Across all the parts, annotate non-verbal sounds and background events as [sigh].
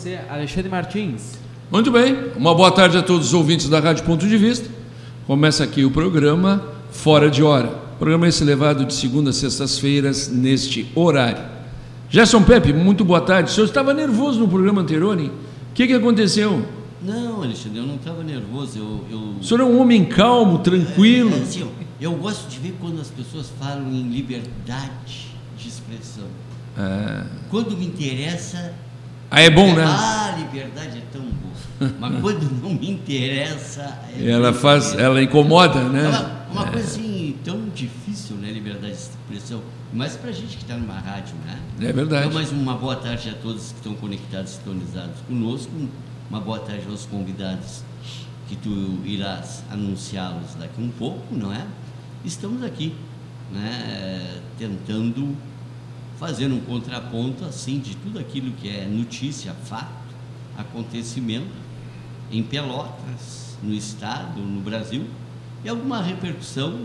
você, Alexandre Martins. Muito bem, uma boa tarde a todos os ouvintes da Rádio Ponto de Vista. Começa aqui o programa Fora de Hora. O programa esse levado de segunda a sextas-feiras neste horário. Gerson Pepe, muito boa tarde. O senhor estava nervoso no programa anterior, hein? O que, que aconteceu? Não, Alexandre, eu não estava nervoso. Eu, eu... O senhor é um homem calmo, tranquilo. É, assim, eu gosto de ver quando as pessoas falam em liberdade de expressão. É. Quando me interessa. Ah, é bom, né? Ah, liberdade é tão boa. Mas quando não me interessa. É ela faz, ela incomoda, né? É uma, uma coisa assim tão difícil, né? Liberdade de expressão. Mas para a gente que está numa rádio, né? É verdade. Então, mais uma boa tarde a todos que estão conectados, sintonizados conosco. Uma boa tarde aos convidados que tu irás anunciá-los daqui um pouco, não é? Estamos aqui, né? Tentando fazer um contraponto assim de tudo aquilo que é notícia, fato, acontecimento em Pelotas, no estado, no Brasil e alguma repercussão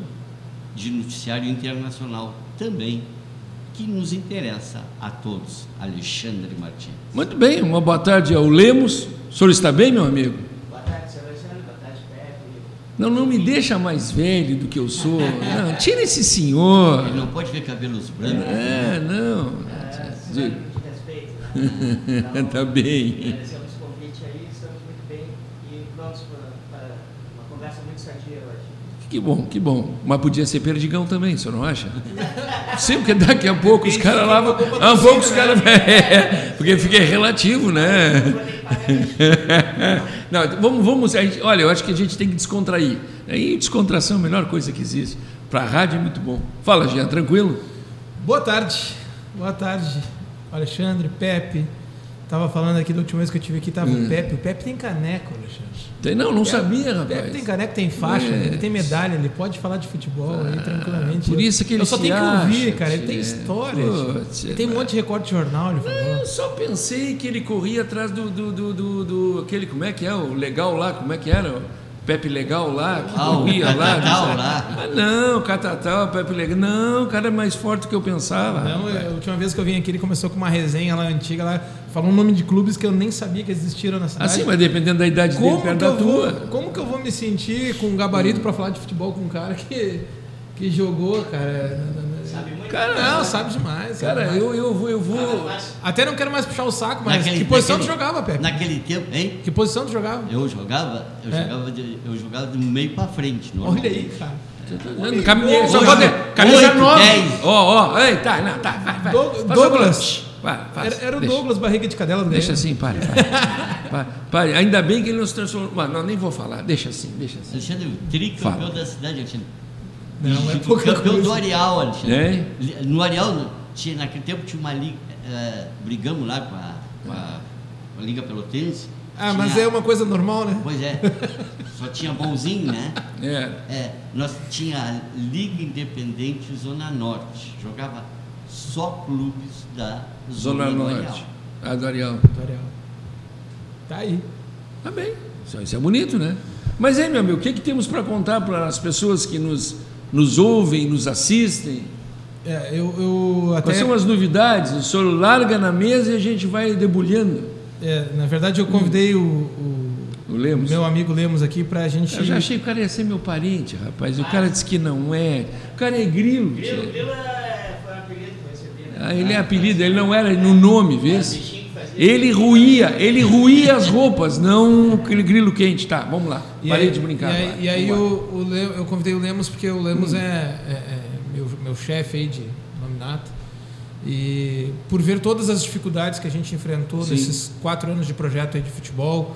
de noticiário internacional também que nos interessa a todos. Alexandre Martins. Muito bem, uma boa tarde ao Lemos. O senhor está bem, meu amigo? Boa tarde, senhor Alexandre. Boa tarde, Pepe. Não, não me deixa mais velho do que eu sou. Não, tira esse senhor. Ele não pode ver cabelos brancos. É, não. É, Diga. de respeito, né? Então, Tá bem. Agradecemos o convite aí, estamos muito bem e prontos para, uma conversa muito sadia hoje. Que bom, que bom. Mas podia ser perdigão também, o senhor não acha? Sim, porque daqui a pouco os caras lá. vão- Ah, um pouco os caras. [laughs] É, porque fica relativo, né? [laughs] Não, vamos, vamos. gente- olha, eu acho que a gente tem que descontrair. E descontração é a melhor coisa que existe. Para a rádio é muito bom. Fala, Jean, tranquilo? Boa tarde, boa tarde, Alexandre, Pepe. Tava falando aqui da última vez que eu tive aqui, tava Hum. o Pepe. O Pepe tem caneco, Alexandre. Tem, não, não sabia, O Pepe tem rapaz. caneco, tem faixa, É. ele tem medalha, ele pode falar de futebol aí tranquilamente. por isso que ele Eu só tenho que ouvir, cara. Ele tem é. história. Putz, ele tem um monte de recorte de jornal, ele falou. Eu só pensei que ele corria atrás do, do, do, do, do- aquele, como é que é, o legal lá, como é que era? Pepe Legal lá, que Ah, corria lá. Sei. lá. Ah, não, Catatal, Pepe Legal. Não, o cara é mais forte do que eu pensava. Não, eu- a última vez que eu vim aqui, ele começou com uma resenha lá antiga, lá, falou um nome de clubes que eu nem sabia que existiram na cidade. Assim, mas dependendo da idade dele, como perto que, da vou, tua. como que eu vou me sentir com um gabarito pra falar de futebol com um cara que, que jogou, cara? Sabe muito Cara, Não, sabe demais. Cara, demais. eu, eu vou, eu vou. Até não quero mais puxar o saco, mas Naquele- que posição naquele- tu jogava, Pepe? Naquele tempo, hein? Que posição tu jogava? Eu jogava, eu É. jogava, de, eu jogava do meio para frente. Olha aí, cara. Caminhei, só Hoje, pode. Camisa oito, 9. dez. Ó, ó, ei, tá, não, tá, vai, vai. Douglas. Vai, Era, era o deixa. Douglas Barriga de Cadela do Deixa assim, pare, pare. [laughs] pare, pare. Ainda bem que ele não se transformou. Mas não, nem vou falar. Deixa assim, deixa assim. Alexandre, tricampeão da cidade, Alexandre. Não, é pouca campeão coisa. do Areal, Alexandre. É? No Areal, tinha, naquele tempo tinha uma liga, eh, brigamos lá com a, com a- com a Liga Pelotense. Ah, mas Tinha- é uma coisa normal, né? Pois é, só tinha bonzinho, né? É. É, nós tinha a Liga Independente Zona Norte, jogava só clubes da Zona Zona, do Norte. Areal. A do Ariel. Do Ariel. Tá aí. Tá bem. Isso, isso é bonito, né? Mas aí, meu amigo, o que, que temos para contar para as pessoas que nos, nos ouvem, nos assistem? É, eu, eu até. Quais são as novidades? O senhor larga na mesa e a gente vai debulhando. é, na verdade, eu convidei o, o O Lemos. meu amigo Lemos aqui pra gente. Eu já achei que o cara ia ser meu parente, rapaz. O cara disse que não é. O cara é grilo. Grilo. Grilo é, foi um apelido que eu recebi, né? Ah, ele é apelido, ele não era no nome, vê? Bichinho fazia- Ele ruía, ele ruía as roupas, não aquele grilo quente. Tá, vamos lá. E Parei aí, de brincar. E aí, e aí o, o eu convidei o Lemos porque o Lemos é, é- é meu, meu chefe aí de nominato. E por ver todas as dificuldades que a gente enfrentou Sim. nesses quatro anos de projeto aí de futebol,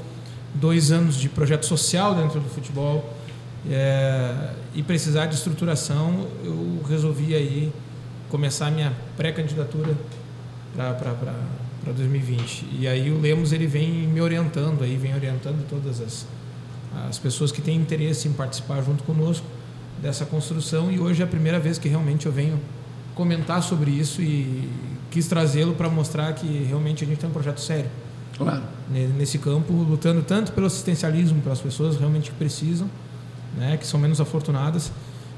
dois anos de projeto social dentro do futebol é, e precisar de estruturação, eu resolvi aí começar a minha pré-candidatura para 2020. E aí o Lemos ele vem me orientando aí, vem orientando todas as, as pessoas que têm interesse em participar junto conosco dessa construção e hoje é a primeira vez que realmente eu venho comentar sobre isso e quis trazê-lo para mostrar que realmente a gente tem um projeto sério Claro. ne- nesse campo, lutando tanto pelo assistencialismo para as pessoas realmente que precisam, né, que são menos afortunadas,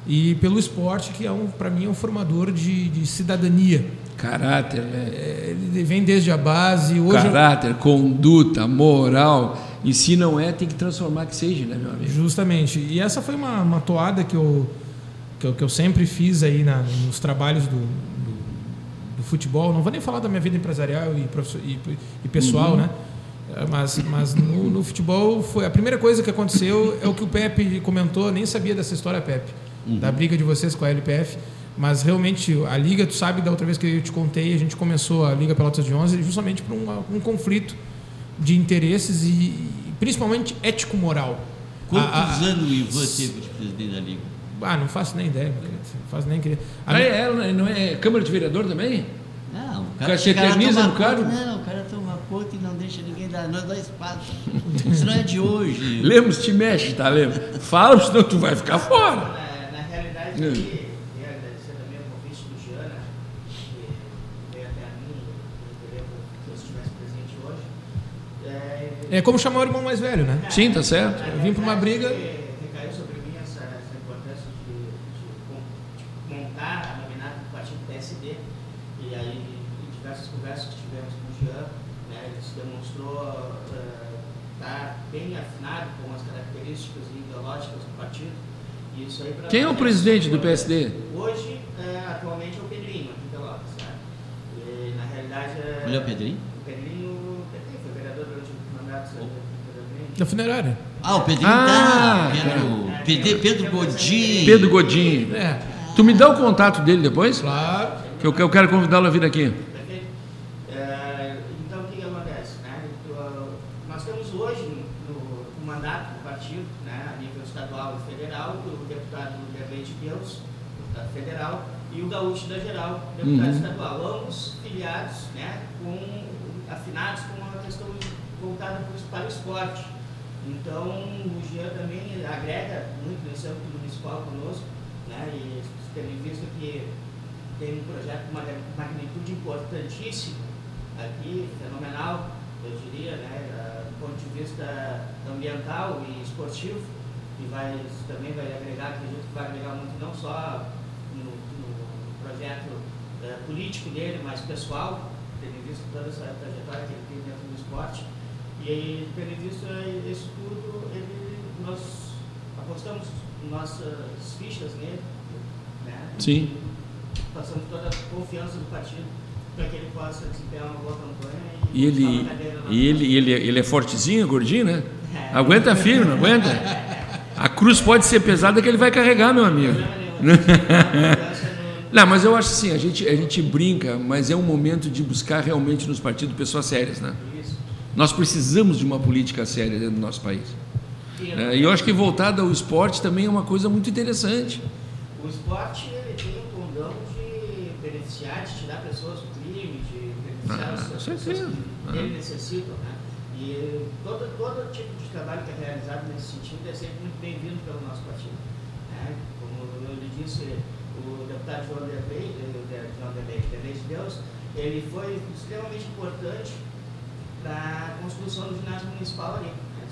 e pelo esporte, que é um, para mim é um formador de, de cidadania. Caráter, né? É, Ele vem desde a base. Hoje eu- Caráter, conduta, moral. E se não é, tem que transformar que seja, né, meu amigo? Justamente. E essa foi uma, uma toada que eu, que eu, que eu sempre fiz aí na- nos trabalhos do, do, do futebol. Não vou nem falar da minha vida empresarial e, e, e pessoal, né? É, Mas, mas no, no futebol foi a primeira coisa que aconteceu é o que o Pepe comentou. Nem sabia dessa história, Pepe, da briga de vocês com a LPF. Mas realmente a liga, tu sabe da outra vez que eu te contei, a gente começou a liga Pelotas de 11 justamente por um, um conflito de interesses e, principalmente ético-moral. Quantos A- a- anos o Ivan teve de presidente da Liga? Ah, não faço nem ideia, meu querido. Não faço nem ideia. A Ah, minha- é, ela não é Câmara de Vereador também? Não, o cara cara, se eterniza toma no cargo? conta- Não, o cara toma conta e não deixa ninguém dar, nós dá espaço. Isso não é de hoje. Lemos, te mexe, tá, Lemos? Fala, senão tu vai ficar fora. Realidade, Hum. queria agradecer também o convite do Giana, que veio até a mim, e queria que eu estivesse presente hoje. É, É como chamar o irmão mais velho, né? Sim, tá certo. na Eu vim pra uma briga- Recaiu sobre mim essa, essa importância de, de montar a nominata do partido PSD. E aí, em diversas conversas que tivemos com o Jean, né, ele se demonstrou estar bem afinado com as características ideológicas do partido. E isso aí pra Quem é o presidente do PSD? Hoje, é, atualmente, é o Pedrinho, aqui em Pelotas. Né? E, na realidade, é, Olha o Pedrinho. o Pedrinho Pedrinho foi vereador durante o mandato. Da funerária. Ah, o Pedrinho Ah, tá. Pedro, Pedro, Pedro Godinho. Pedro Godinho. É, Tu me dá o contato dele depois? claro. Que eu, que eu quero convidá-lo a vir aqui. Perfeito? É, então, o que que acontece? Né? Uh, Nós temos hoje no, no mandato do partido, né, a nível estadual e federal, o deputado Derlei de Deus, deputado federal, e o Gaúcho da Geral, deputado Uhum. estadual, ambos filiados, né, com, afinados com uma questão voltada para o esporte. Então, o Jean também agrega muito nesse âmbito municipal conosco, né, e tendo visto que tem um projeto de uma magnitude importantíssima aqui, fenomenal, eu diria, né, do ponto de vista ambiental e esportivo, que vai, também vai agregar, acredito que vai agregar muito não só no, no projeto eh, político dele, mas pessoal, tendo visto toda essa trajetória que ele tem dentro do esporte. E aí, tendo visto eh, isso tudo, ele, nós apostamos nossas fichas nele, né? Sim. passamos toda a confiança do partido para que ele possa desempenhar uma boa campanha E ele, e ele, ele, ele é fortezinho, gordinho, né? É. Aguenta firme, não aguenta? A cruz pode ser pesada que ele vai carregar, meu amigo. Problema nenhum. Confiança no- Não, mas eu acho assim, a gente, a gente brinca, mas é um momento de buscar realmente nos partidos pessoas sérias, né? Isso. Nós precisamos de uma política séria dentro do nosso país. E É, eu acho que voltada ao esporte também é uma coisa muito interessante. O esporte ele tem o condão de beneficiar, de tirar pessoas do crime, de beneficiar Ah, as pessoas que ele necessitam, né? E todo, todo tipo de trabalho que é realizado nesse sentido é sempre muito bem-vindo pelo nosso partido. né? Como eu lhe disse, o deputado João Derlei, eh, de- João Derlei, Derlei de Deus, ele foi extremamente importante para a construção do ginásio municipal ali, né?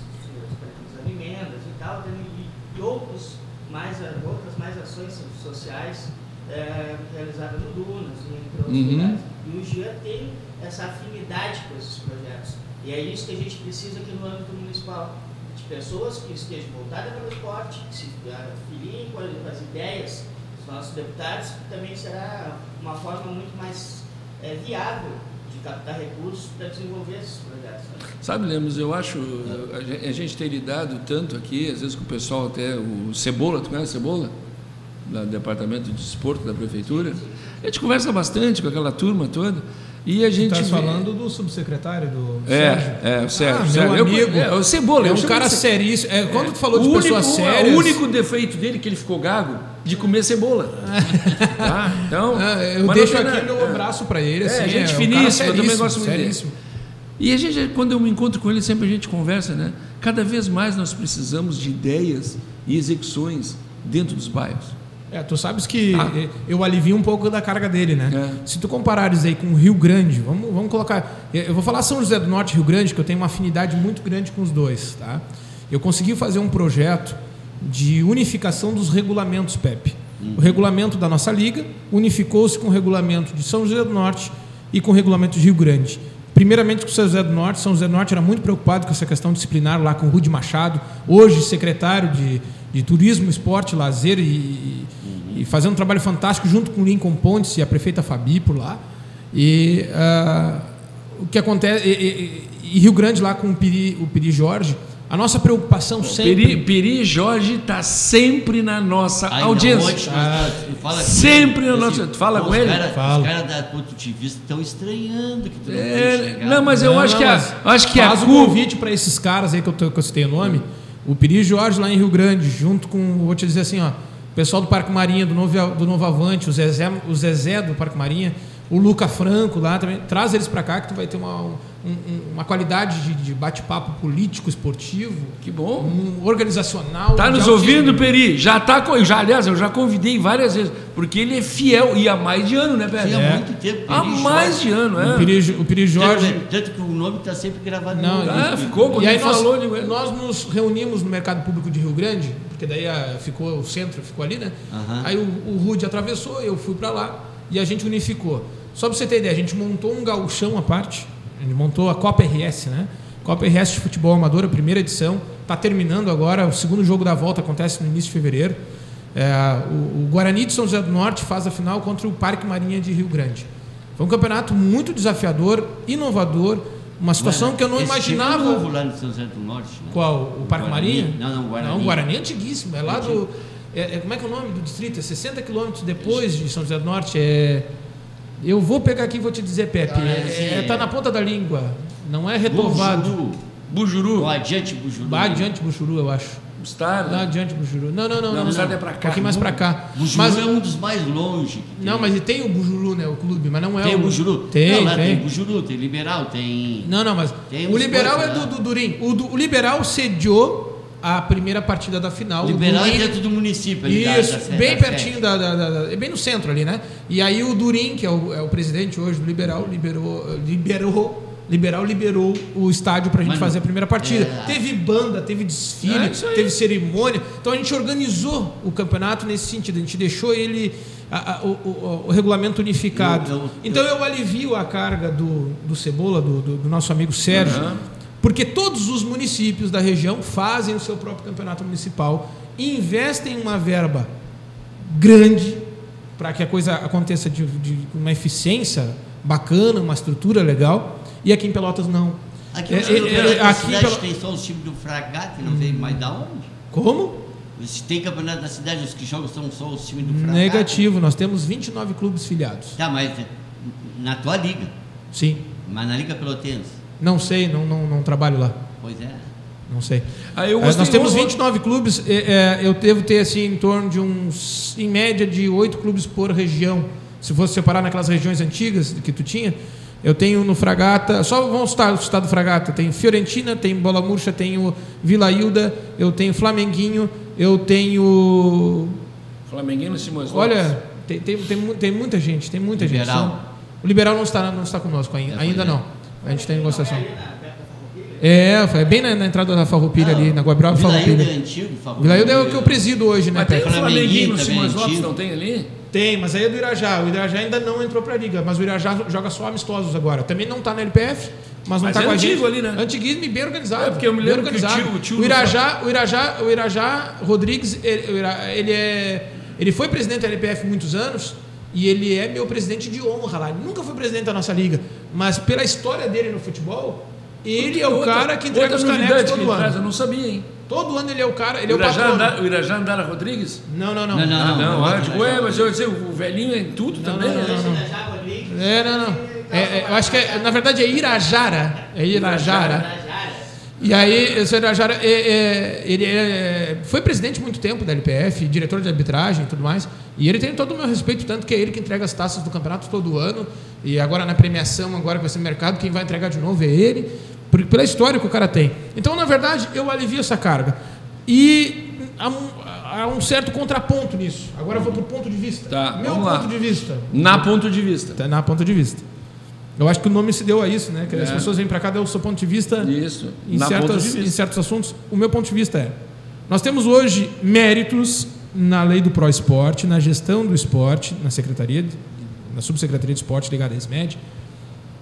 as emendas e tal, e, e outros mais, outras mais ações sociais eh, realizadas no Dunas e entre outros Uhum. lugares. E o Jean tem essa afinidade com esses projetos. E é isso que a gente precisa aqui no âmbito municipal. De pessoas que estejam voltadas para o esporte, que se afiliem com as ideias nossos deputados, que também será uma forma muito mais eh, viável de captar recursos para desenvolver esses projetos. né? Sabe, Lemos, eu acho, a gen- a gente tem lidado tanto aqui, às vezes com o pessoal até, o Cebola, tu conhece Cebola? Do Departamento de Esporte da Prefeitura. A gente conversa bastante com aquela turma toda e a gente... Está falando do subsecretário do Sérgio? É, é, o Sérgio. Ah, Sérgio. meu Eu- amigo. é, o Cebola. É eu um cara de Ce- seríssimo. É, quando tu falou de pessoas único, sérias... O único defeito dele é que ele ficou gago de comer cebola. [laughs] tá? Então, Ah, eu deixo aqui meu abraço para ele. É, Assim, gente um finíssima, eu também gosto muito dele. E a gente, quando eu me encontro com ele, sempre a gente conversa, né? Cada vez mais nós precisamos de ideias e execuções dentro dos bairros. É, tu sabes que Ah. eu alivio um pouco da carga dele, né? É. Se tu comparares aí com o Rio Grande, vamos, vamos colocar. Eu vou falar São José do Norte e Rio Grande, que eu tenho uma afinidade muito grande com os dois, tá? Eu consegui fazer um projeto de unificação dos regulamentos, Pepe. o regulamento da nossa liga, unificou-se com o regulamento de São José do Norte e com o regulamento de Rio Grande. Primeiramente com São José do Norte, São José do Norte era muito preocupado com essa questão disciplinar lá com o Rude Machado, hoje secretário de, de Turismo, Esporte, Lazer e, e, e fazendo um trabalho fantástico junto com o Lincoln Pontes e a prefeita Fabi por lá. E uh, o que acontece. E, e, e, Rio Grande lá com o Piri, o Piri Jorge. A nossa preocupação sempre. Piri, Piri Jorge está sempre na nossa Ainda audiência. hoje, ah, fala sempre na assim, nossa. Tu fala com os ele? Cara, Falo. Os caras da produtivista estão estranhando que tu não É, não, mas eu Não, acho não, que a, mas acho que a faz o CUV. convite para esses caras aí que eu, tô- que eu citei o nome. O Piri Jorge lá em Rio Grande, junto com, vou te dizer assim, ó, o pessoal do Parque Marinha, do Novo, do Novo Avante, o Zezé, o Zezé do Parque Marinha, o Luca Franco lá também. Traz eles para cá que tu vai ter uma, um- um- uma qualidade de, de bate-papo político, esportivo, Que bom. um organizacional. Tá nos ouvindo. Peri? Já tá com. Já, aliás, eu já convidei várias vezes, porque ele é fiel e há mais de ano, né, Peri? Tinha É. muito tempo. Há Peri mais Jorge. de ano, é. O Piri, o Piri Jorge. Tanto, tanto que o nome está sempre gravado Não, no Ah, ficou quando E aí ele nós, falou, digo, é. nós nos reunimos no mercado público de Rio Grande, porque daí a- ficou o centro, ficou ali, né? Aham. Aí o, o Rude atravessou, eu fui para lá e a gente unificou. Só para você ter ideia, a gente montou um gauchão à parte, a gente montou a Copa RS, né? Copa RS de Futebol Amador, a primeira edição, está terminando agora, o segundo jogo da volta acontece no início de fevereiro. É, o, o Guarani de São José do Norte faz a final contra o Parque Marinha de Rio Grande. Foi um campeonato muito desafiador, inovador, uma situação que eu não imaginava. time é novo lá no São José do Norte. né? Qual? O Parque Guarani? Marinha? Não, não, Guarani. Não, o Guarani é antiguíssimo. É lá do. É, é- como é que é o nome do distrito? É 60 quilômetros depois de São José do Norte. É, eu vou pegar aqui e vou te dizer, Pepe. Ah, É, é- tá na ponta da língua. Não é retovado. Bujuru. Bujuru. Ou adiante Bujuru. Lá adiante Buxuru, eu acho. Star, Lá adiante Buxuru. Não, não, não. Não, é pra cá. Um pouquinho mais pra cá. Bujuru Mas, é um dos mais longe. tem. não, mas e tem o Bujuru, né? O clube, mas não é Tem o. o Bujuru? Tem, não, lá tem. tem Bujuru, tem Liberal, tem... Não, não, mas Tem o Liberal é do, do Durim. O, do- o Liberal sediou a primeira partida da final. O Liberal é Durim- dentro do município. ali da- Isso, da Sé- bem da pertinho da, da- da- da- é bem no centro ali, né? E aí o Durim, que é o, é o presidente hoje do Liberal, liberou, liberou, liberal liberou o estádio para a gente Mano, fazer a primeira partida. é- Teve banda, teve desfile, É teve cerimônia. Então a gente organizou o campeonato nesse sentido. A gente deixou ele a- a- o, o- o regulamento unificado. Eu- eu- então eu alivio a carga do, do Cebola, do, do- do nosso amigo Sérgio. Aham. Porque todos os municípios da região fazem o seu próprio campeonato municipal e investem uma verba grande para que a coisa aconteça de, de uma eficiência bacana, uma estrutura legal. E aqui em Pelotas não. Aqui, É, é, é, da aqui pela- tem só os times do Fragate, não veio mais da onde? Como? Se tem campeonato da cidade, os que jogam são só os times do Fragate. Negativo. Nós temos 29 clubes filiados. Tá, mas na tua liga, Sim. mas na Liga Pelotense. Não sei, não, não, não trabalho lá. Pois é. Não sei. Eu É, gostei- nós temos eu- 29 clubes, é, é, eu devo ter assim em torno de uns, em média, de 8 clubes por região. Se fosse separar naquelas regiões antigas que tu tinha, eu tenho no Fragata, só vamos citar o estado do Fragata, tem Fiorentina, tem Bola Murcha, tenho Vila Hilda, eu tenho Flamenguinho, eu tenho. Flamenguinho Simões Lopes. Olha, tem, tem, tem, tem muita gente, tem muita gente. Liberal. O Liberal não está, não está conosco ainda, É, ainda é. não. A gente tem negociação. É, é bem na, na entrada da Farroupilha ali, na Guabiroba Vila Hilda Farroupilha. é antigo, favor. Vila é o que eu presido hoje, né, Mas tem o Flamenguinho no Simões Lopes, antigo. não tem ali? Tem, mas aí é do Irajá. O Irajá ainda não entrou pra liga, mas o Irajá joga só amistosos agora. Também não tá na LPF, mas não Mas tá é com a antigo gente. ali, né? Antiguismo e bem organizado. É, porque eu me lembro que o organizado. tio- o tio o Irajá, o Irajá, o Irajá Rodrigues, ele, ele é ele foi presidente da LPF muitos anos e ele é meu presidente de honra lá. Ele nunca foi presidente da nossa liga, mas pela história dele no futebol, ele é o Outra- cara que entrega os canecos todo ano. traz, eu não sabia, hein? Todo ano ele é o cara, ele O é o Irajá, patrono. Andara, o Irajá Andara Rodrigues? Não, não, não. Não, não, Ah, não, não, não, não, é, não. mas eu ia dizer, o velhinho é em tudo Não, também, não, né? não, não. Já Rodrigues. É, não, não. É, é, eu acho que é, na verdade é Irajara. É Irajara. Irajara. E aí, esse Irajara, é, é, ele é- foi presidente muito tempo da LPF, diretor de arbitragem e tudo mais. E ele tem todo o meu respeito, tanto que é ele que entrega as taças do campeonato todo ano. E agora na premiação, agora que vai ser no mercado, quem vai entregar de novo é ele, pela história que o cara tem. Então, na verdade, eu alivio essa carga. E há um, há um certo contraponto nisso. Agora eu vou para o ponto de vista. Tá, meu lá. ponto de vista. Na ponto de vista. Tá na ponto de vista. Eu acho que o nome se deu a isso, né? Que as É. pessoas vêm para cá, dão o seu ponto de vista Isso. em, certas, de em vista. certos assuntos. O meu ponto de vista é: nós temos hoje méritos na lei do Pro Esporte, na gestão do esporte, na secretaria, na subsecretaria de esporte ligada à SMED,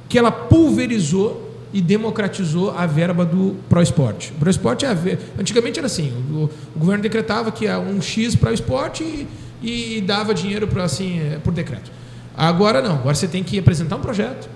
que ela pulverizou e democratizou a verba do Pro Esporte. O Pro Esporte é ver... antigamente era assim, o, o, governo decretava que é um X para o esporte e, e, dava dinheiro para assim é, por decreto. Agora não, agora você tem que apresentar um projeto,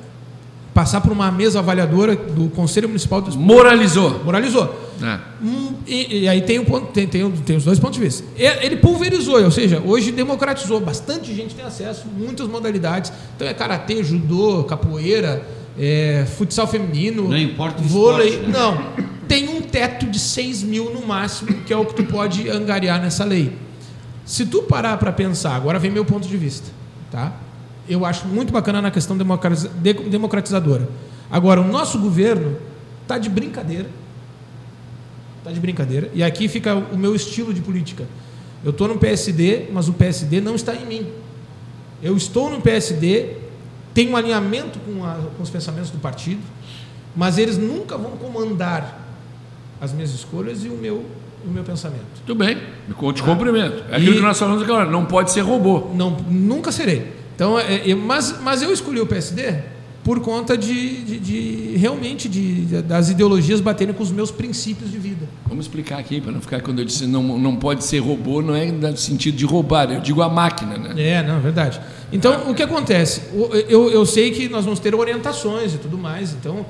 passar por uma mesa avaliadora do Conselho Municipal do Esporte. Moralizou. Moralizou. É. Hum, e, e, aí tem, um ponto, tem, tem, tem, os dois pontos de vista. Ele pulverizou, ou seja, hoje democratizou. Bastante gente tem acesso, muitas modalidades. Então é karatê, judô, capoeira, é, futsal feminino. Não importa o vôlei. Esporte, né? Não. Tem um teto de 6 mil no máximo, que é o que tu pode angariar nessa lei. Se tu parar para pensar, agora vem meu ponto de vista, tá? Eu acho muito bacana na questão democratizadora. Agora, o nosso governo está de brincadeira Tá de brincadeira. E aqui fica o meu estilo de política. Eu estou no PSD, mas o PSD não está em mim. Eu estou no PSD, tenho um alinhamento com, a, com os pensamentos do partido, mas eles nunca vão comandar as minhas escolhas e o meu, o meu pensamento. Tudo bem, te tá? cumprimento. É aquilo e, que nós falamos agora, não pode ser robô. Não, nunca serei. Então, é, é, mas, mas eu escolhi o PSD por conta de, de, de realmente de, das ideologias baterem com os meus princípios de vida. Vamos explicar aqui para não ficar quando eu disse não, não pode ser robô, não é no sentido de roubar, eu digo a máquina, né? É, não, é verdade. Então, ah. o que acontece? Eu, eu sei que nós vamos ter orientações e tudo mais, então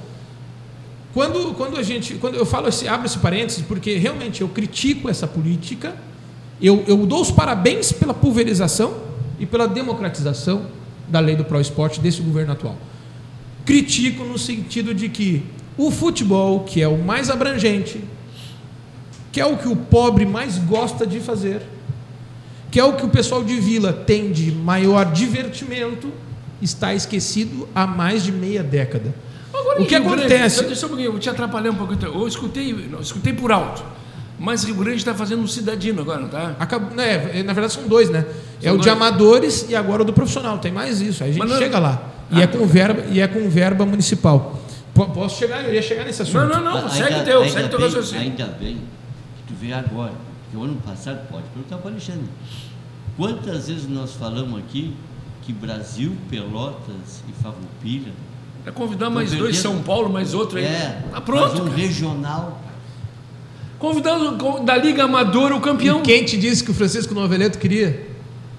quando, quando a gente, quando eu falo esse, abro esse parênteses, porque realmente eu critico essa política, eu, eu dou os parabéns pela pulverização e pela democratização da lei do Pro Esporte desse governo atual. Critico no sentido de que o futebol, que é o mais abrangente, que é o que o pobre mais gosta de fazer, que é o que o pessoal de vila tem de maior divertimento, está esquecido há mais de meia década. Agora, o que acontece? Deixa eu, vou te atrapalhar um pouco. Eu escutei, não, escutei por alto. Mas Rio Grande está fazendo um cidadino agora, não está? É, na verdade são dois, né? São é o dois. de amadores e agora o do profissional. Tem mais isso. Aí a gente não, chega lá. E, é com verba, e é com verba municipal. Posso chegar, eu ia chegar nesse assunto. Não, não, não, segue ainda, teu, segue teu raciocínio. Ainda bem que tu vê agora, que o ano passado, pode perguntar para o Alexandre, quantas vezes nós falamos aqui que Brasil, Pelotas e Farroupilha... É convidar mais dois, São Paulo, mais outro aí. É, tá pronto. um cara. regional. Convidando da Liga Amadora o campeão. E quem te disse que o Francisco Noveleto queria?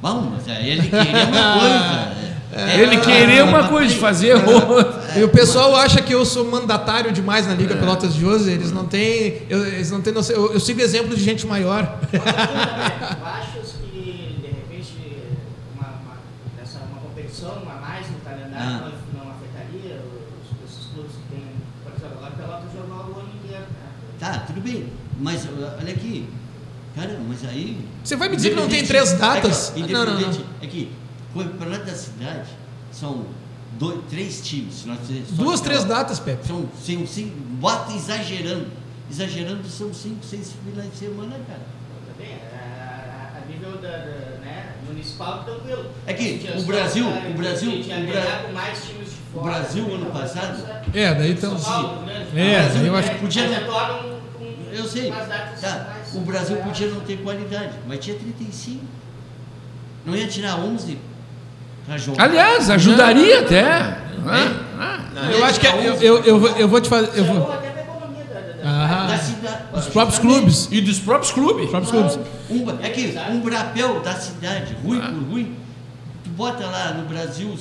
Bom, [laughs] ele queria uma coisa. É, ele querer uma coisa, fazer outra. E o pessoal acha que eu sou mandatário demais na Liga Pelotas de hoje. Eles não têm. Eu, eles não têm noção. Eu, eu sigo exemplos de gente maior. [laughs] Achas que, de repente, uma, uma, essa, uma competição a mais no calendário ah. não, não afetaria os, esses clubes que têm. Por exemplo, agora Pelotas jogou o ano inteiro. Né? Tá, tudo bem. Mas olha aqui. Cara, mas aí. Você vai me dizer que não tem três datas? É que, não, não, não. É que o campeonato da cidade são dois, três times. Nós, Duas, três datas, Pepe. São cinco, cinco, bota exagerando. Exagerando são cinco, seis finais de semana, cara. Também, a, a nível da, da né, municipal, tranquilo. É que o Brasil, o Brasil, o Brasil, mais times de fora, o Brasil ano passado. É, daí então. Paulo, é, Brasil, eu acho que podia. Eu sei. Tá, o Brasil podia não ter qualidade, mas tinha 35. Não ia tirar 11 Aliás, ajudaria não, até. Não, não, eu acho que é, eu, eu, eu, vou, eu vou te fazer. Eu vou... Ah, dos próprios clubes. E dos próprios clubes. Próprios clubes. Um, é que um brapel da cidade, ruim ah. por ruim, tu bota lá no Brasil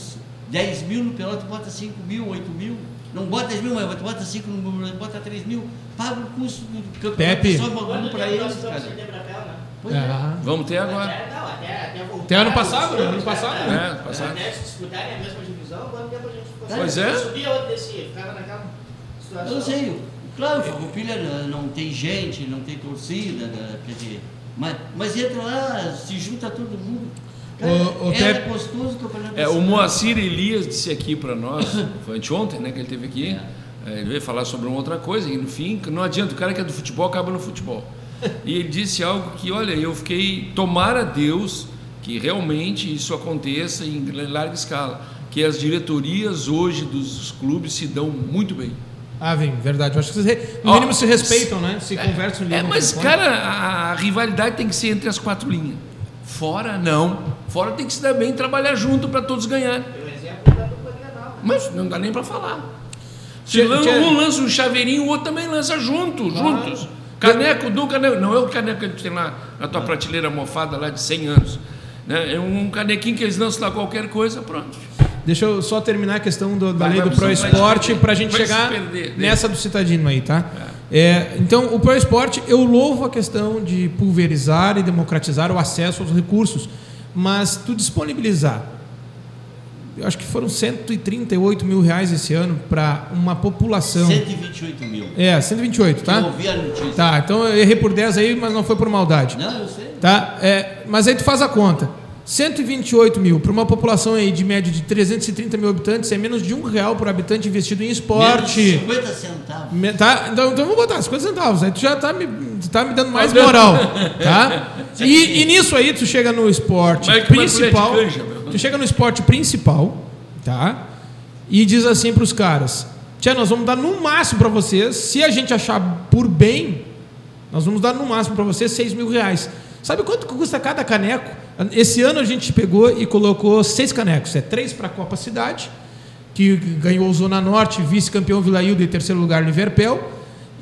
10 mil, no Pelota tu bota 5 mil, 8 mil. Não bota 10 mil, mas bota 5, bota 3 mil, paga o custo do campeonato. Pepe. Só para eles, cara. Pois é. Vamos ter agora. Até, não, até, até voltar, até ano passado, né? Ano passado. É, ano passado. Até se disputarem a mesma divisão, quanto tempo a gente ficou Pois é. Subia outro descia, ficava naquela situação. Eu não sei. Claro, Farroupilha não tem gente, não tem torcida, né, quer dizer, mas, mas entra lá, se junta todo mundo. O, o é gostoso É, o Moacir Elias disse aqui para nós, [coughs] foi anteontem, né, que ele teve aqui, é. ele veio falar sobre uma outra coisa, e no fim, não adianta, o cara que é do futebol acaba no futebol. [laughs] E ele disse algo que, olha, eu fiquei, tomar a Deus que realmente isso aconteça em larga escala, que as diretorias hoje dos clubes se dão muito bem. Ah, vem, verdade. Eu acho que vocês, no mínimo, se respeitam, né? Se é, conversam. É, mas, cara, a, a, rivalidade tem que ser entre as quatro linhas. Fora não. Fora tem que se dar bem e trabalhar junto para todos dupla Grenal, né? Mas não dá nem para falar. Se um lança um chaveirinho, o outro também lança junto, juntos. Caneco do caneco. Não é o caneco que a gente tem lá na tua prateleira mofada lá de 100 anos. Né? É um canequinho que eles lançam lá qualquer coisa, pronto. Deixa eu só terminar a questão do- da Vai, lei do Pro Esporte para a gente chegar perder, nessa do Citadino aí, tá? É, então, o Pro Esporte, eu louvo a questão de pulverizar e democratizar o acesso aos recursos, mas tu disponibilizar, eu acho que foram 138 mil reais esse ano para uma população. 128 mil. É, 128, Eu tá? ouvi a notícia. Tá, então eu errei por 10 aí, mas não foi por maldade. Não, eu sei. Tá? É, mas aí tu faz a conta. 128 mil para uma população aí de média de 330 mil habitantes é menos de um real por habitante investido em Menos de esporte. 50 centavos. Me- Tá? Então, então vamos botar 50 centavos. Aí tu já tá me, tá me dando mais moral. [laughs] Tá? E, e nisso aí tu chega no esporte Mas principal. canja. Tu chega no esporte principal, tá? E diz assim para os caras: Tia, nós vamos dar no máximo para vocês. Se a gente achar por bem, nós vamos dar no máximo para vocês 6 mil reais. Sabe quanto custa cada caneco? Esse ano a gente pegou e colocou seis canecos. É três para a Copa Cidade, que ganhou Zona Norte, vice-campeão Vila Hilda e terceiro lugar Liverpel.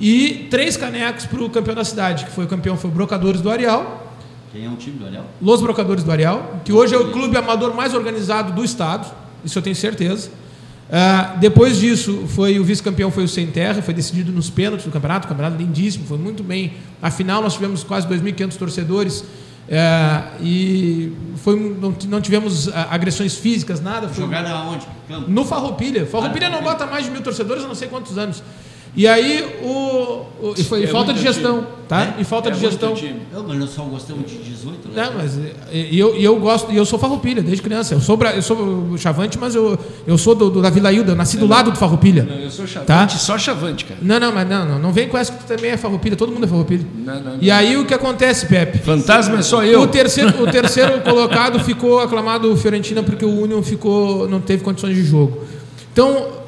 E três canecos para o campeão da cidade, que foi o campeão foi o Brocadores do Areal. Quem é o time do Ariel? Los Brocadores do Areal, que hoje é o clube amador mais organizado do estado, isso eu tenho certeza. Ah, depois disso, foi o vice-campeão foi o Sem Terra, foi decidido nos pênaltis do campeonato, campeonato lindíssimo, foi muito bem. Afinal, nós tivemos quase 2.500 torcedores ah, e foi, não, não tivemos ah, agressões físicas, nada. Foi, Jogaram aonde? No Farroupilha. Farroupilha não bota mais de mil torcedores há não sei quantos anos. E aí, o, o- e foi É falta de gestão, tá? E falta É de gestão. time. Eu, mas nós só gostamos de 18, né? Não, mas e, e eu, e eu gosto, e eu sou farroupilha desde criança. Eu sou, bra- eu sou chavante, mas eu, eu sou do, do- da Vila Hilda, eu nasci do lado do farroupilha. Não, eu sou chavante, Tá. só chavante, cara. Não, não, mas não, não, não vem com essa que tu também é farroupilha, todo mundo é farroupilha. Não, não, E não. aí o que acontece, Pepe? Fantasma é só eu. O terceiro, o terceiro colocado ficou aclamado o Fiorentina porque o Union ficou, não teve condições de jogo. Então,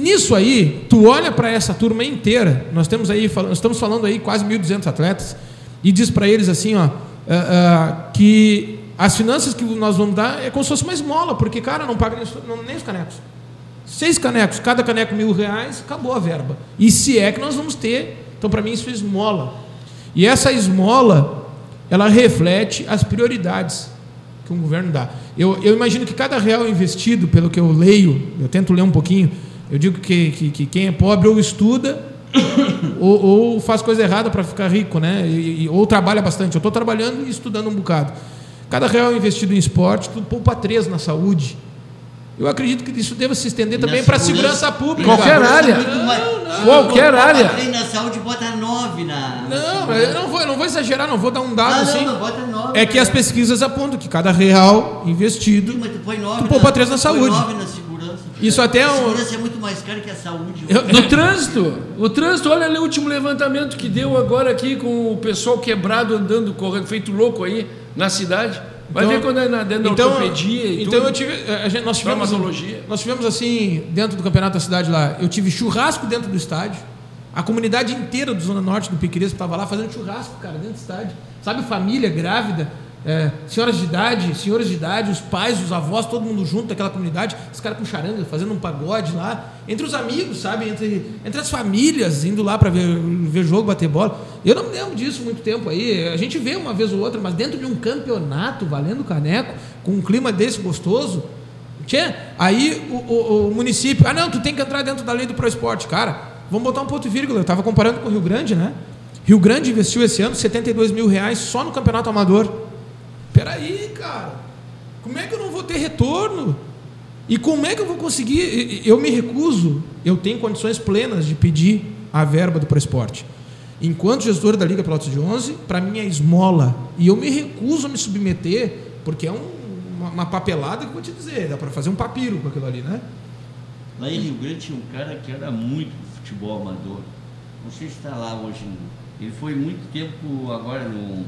nisso aí, tu olha para essa turma inteira, nós temos aí, nós estamos falando aí quase 1.200 atletas, e diz para eles assim, ó, ah, ah, que as finanças que nós vamos dar é como se fosse uma esmola, porque, cara, não paga nem nem os canecos. Seis canecos, cada caneco mil reais, acabou a verba. E se é que nós vamos ter, então para mim isso é esmola. E essa esmola, ela reflete as prioridades que um governo dá. Eu, eu imagino que cada real investido, pelo que eu leio, eu tento ler um pouquinho, eu digo que, que, que quem é pobre ou estuda [coughs] ou, ou faz coisa errada para ficar rico, né? E- e- ou trabalha bastante. Eu estou trabalhando e estudando um bocado. Cada real investido em esporte, tu poupa três na saúde. Eu acredito que isso deva se estender E na também para a segurança- pública. Qualquer cara. área. Muito mais. Qualquer área. Bota três na saúde, bota 9 na. Não, eu não vou, eu não vou exagerar, não vou dar um dado Ah, assim. não, não, bota 9. É que as pessoas apontam que cada real investido. Mas tu põe 9 Tu poupa três na saúde. 9 na segurança. Isso até é A um- segurança é muito mais cara que a saúde. Eu- No trânsito, o trânsito, olha ali o último levantamento que deu agora aqui com o pessoal quebrado andando, correndo, feito louco aí na cidade. Vai Então- ver quando é na, dentro da Então, ortopedia e então tudo. eu tive, a gente, nós tivemos, Traumatologia. nós tivemos assim dentro do campeonato da cidade lá. Eu tive churrasco dentro do estádio. A comunidade inteira do Zona Norte do Piqueires estava lá fazendo churrasco, cara, dentro do estádio. Sabe, família grávida, é, senhoras de idade, senhores de idade, os pais, os avós, todo mundo junto daquela comunidade, os caras com charanga, fazendo um pagode lá, entre os amigos, sabe, entre, entre as famílias, indo lá para ver, ver jogo, bater bola. Eu não me lembro disso muito tempo aí. A gente vê uma vez ou outra, mas dentro de um campeonato, valendo caneco, com um clima desse gostoso, Tchê, aí o, o- o município, ah não, tu tem que entrar dentro da lei do ProEsporte. Cara, vamos botar um ponto e vírgula. Eu estava comparando com o Rio Grande, né? Rio Grande investiu esse ano 72 mil reais só no campeonato amador. Peraí, cara, como é que eu não vou ter retorno? E como é que eu vou conseguir? Eu me recuso, eu tenho condições plenas de pedir a verba do ProEsporte. Enquanto gestor da Liga Pelotas de 11, para mim é esmola. E eu me recuso a me submeter, porque é um- uma, uma papelada que eu vou te dizer, dá para fazer um papiro com aquilo ali, né? Lá em Rio Grande tinha um cara que era muito futebol amador. Não sei se está lá hoje. Ele foi muito tempo agora no,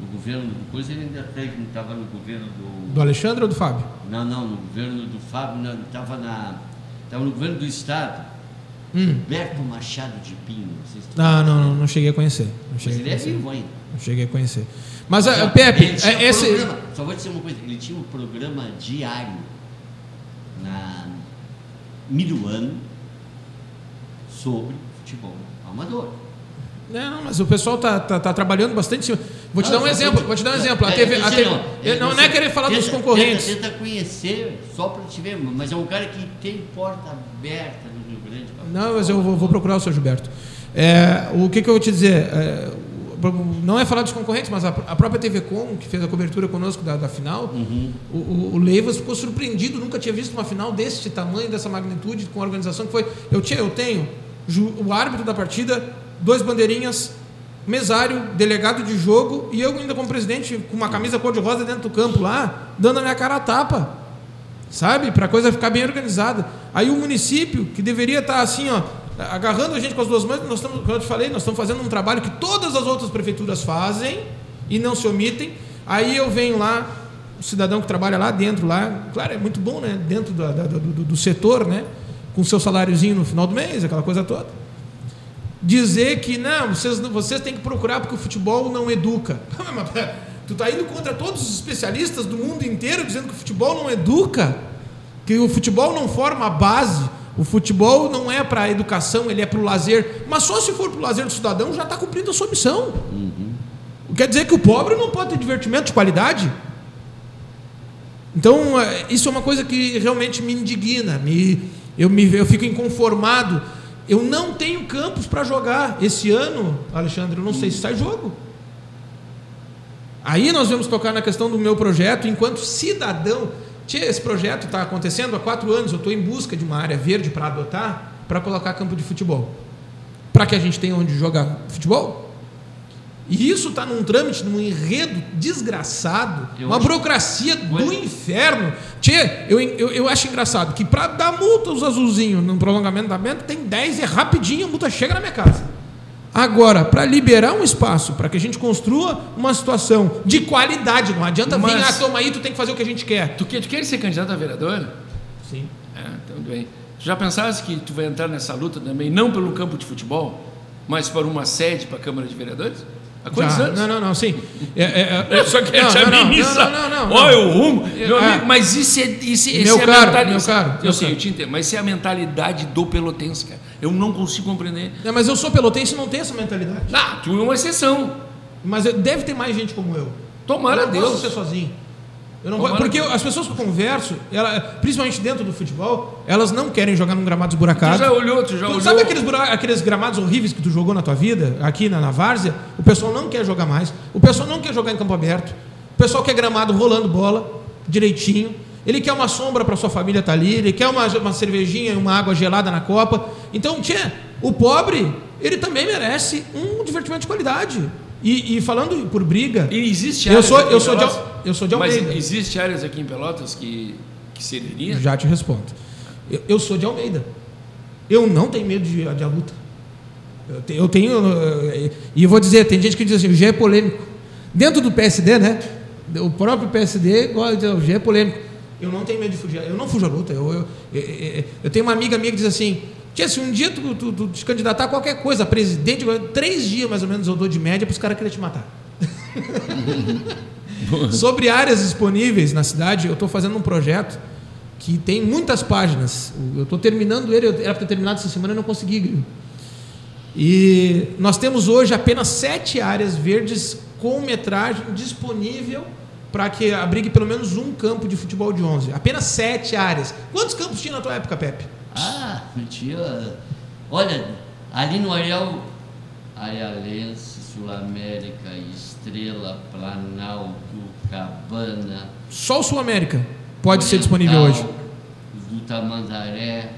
no governo do coisa, ele ainda estava no governo do. Do Alexandre ou do Fábio? Não, não, no governo do Fábio, estava na. Estava no governo do Estado. Hum. Berto Machado de Pinho. Não, se Ah, não, não, não cheguei a conhecer. Não Mas cheguei a ele é vivo ainda. Não cheguei a conhecer. Mas, ah, Pepe, Ele tinha é, esse. programa- só vou dizer uma coisa, ele tinha um programa diário na Minuano sobre futebol amador. Não, mas o pessoal tá, tá, tá trabalhando bastante. Vou te dar um exemplo. Vou te dar um exemplo. A é, TV, a você TV não, é, não, é querer falar dos tenta- concorrentes. Tenta, tenta conhecer, só para te ver, mas é um cara que tem porta aberta no Rio Grande. Não, mas eu vou, vou procurar o seu Gilberto. É, o que, que eu vou te dizer? É, não é falar dos concorrentes, mas a, a própria TV Com, que fez a cobertura conosco da, da final, Uhum. o, o, o Leivas ficou surpreendido, nunca tinha visto uma final desse tamanho, dessa magnitude, com a organização que foi. Eu, tinha, eu tenho ju- o árbitro da partida, dois bandeirinhas, mesário, delegado de jogo, e eu ainda como presidente, com uma camisa cor-de-rosa dentro do campo lá, dando a minha cara a tapa sabe? Para a coisa ficar bem organizada. Aí o município, que deveria estar assim, ó, agarrando a gente com as duas mãos, nós estamos, como eu te falei, nós estamos fazendo um trabalho que todas as outras prefeituras fazem e não se omitem. Aí eu venho lá, o cidadão que trabalha lá dentro, lá, claro, é muito bom, né? Dentro da- do, do- do setor, né? Com seu saláriozinho no final do mês, aquela coisa toda. Dizer que não, vocês, vocês têm que procurar porque o futebol não educa. [laughs] Pera, tu tá indo contra todos os especialistas do mundo inteiro dizendo que o futebol não educa, que o futebol não forma a base, o futebol não é para educação, ele é para o lazer. Mas só se for para o lazer do cidadão já está cumprindo a sua missão. Quer dizer que o pobre não pode ter divertimento de qualidade? Então, é, isso é uma coisa que realmente me indigna, me, eu, me, eu fico inconformado. Eu não tenho campos para jogar. Esse ano, Alexandre, eu não sei se sai jogo. Aí nós vamos tocar na questão do meu projeto enquanto cidadão. Tchê, esse projeto está acontecendo há quatro anos. Eu estou em busca de uma área verde para adotar, para colocar campo de futebol. Para que a gente tenha onde jogar futebol. E isso está num trâmite, num enredo desgraçado, Eu uma acho- burocracia do Coisa- inferno. Tchê, eu, eu, eu acho engraçado que para dar multa aos azulzinhos no prolongamento da meta, tem 10 e é rapidinho a multa chega na minha casa. Agora, para liberar um espaço, para que a gente construa uma situação de qualidade, não adianta vir, Mas- ah, toma aí, tu tem que fazer o que a gente quer. Tu, quer, tu queres ser candidato a vereador? Sim. É, tudo bem. Tu já pensaste que tu vai entrar nessa luta também, não pelo campo de futebol, mas para uma sede para a Câmara de Vereadores? Há quantos anos? Não, não, não, sim. É, é, é, Eu só quero não, te não, não, amenizar. Não, não, não. Olha o rumo. Meu É. amigo, mas isso é, isso, isso Meu é a caro, mentalidade. meu caro, Eu meu sei, caro. eu te entendo, mas isso é a mentalidade do pelotense, cara. Eu não consigo compreender. Não, mas eu sou pelotense e não tenho essa mentalidade. Ah, tu é uma exceção. Mas deve ter mais gente como eu. Tomara eu não Deus. posso ser sozinho. Não vou, porque as pessoas que eu converso, ela, principalmente dentro do futebol, elas não querem jogar num gramado esburacado. Tu já olhou, tu já Tu olhou. sabe aqueles, bura- aqueles gramados horríveis que tu jogou na tua vida, aqui na, na Várzea? O pessoal não quer jogar mais. O pessoal não quer jogar em campo aberto. O pessoal quer gramado rolando bola, direitinho. Ele quer uma sombra para sua família estar ali. Ele quer uma, uma cervejinha e uma água gelada na copa. Então, tchê, o pobre, ele também merece um divertimento de qualidade. E, e falando por briga, E existe eu áreas sou, aqui eu sou, de, eu sou de Mas Almeida. existe áreas aqui em Pelotas que, que serviria? Já te respondo. Eu, eu sou de Almeida. Eu não tenho medo de, de a luta. Eu, te- eu tenho. eh, E eu vou dizer, tem gente que diz assim, o G é polêmico. Dentro do PSD, né? O próprio PSD gosta o G é polêmico. Eu não tenho medo de fugir. Eu não fujo à luta. Eu, eu, eu, eu- eu tenho uma amiga minha que diz assim. Tia, se um dia tu, tu, tu te candidatar a qualquer coisa, a presidente, três dias mais ou menos eu dou de média para os caras quererem te matar. [laughs] Sobre áreas disponíveis na cidade, eu estou fazendo um projeto que tem muitas páginas. Eu estou terminando ele, eu era para ter terminado essa semana e não consegui. E nós temos hoje apenas sete áreas verdes com metragem disponível para que abrigue pelo menos um campo de futebol de 11. Apenas sete áreas. Quantos campos tinha na tua época, Pepe? Ah, tinha. Olha, ali no Areal Arealense, Sul América, Estrela, Planalto, Cabana. Só o Sul América pode ser disponível hoje. Oriental, Do Tamandaré,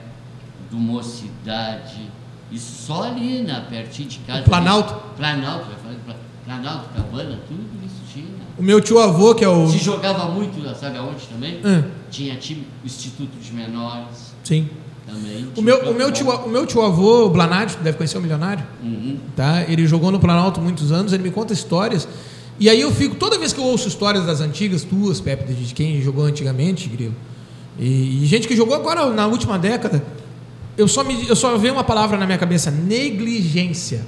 do Mocidade. Isso só ali, na pertinho de casa. O Planalto? Planalto, de Pla- Planalto, Cabana, tudo isso tinha. O meu tio avô, que é o. Se jogava muito, sabe aonde também? Ah, Tinha time, o Instituto de Menores sim. Também. O meu, o, meu tio, o meu tio avô, o Blanadi, tu deve conhecer o milionário. Uhum. tá? Ele jogou no Planalto muitos anos, ele me conta histórias. E aí eu fico, toda vez que eu ouço histórias das antigas, tuas, Pepe, de quem jogou antigamente, Grilo, e, e gente que jogou agora na última década, eu só, me, eu só vejo uma palavra na minha cabeça: negligência.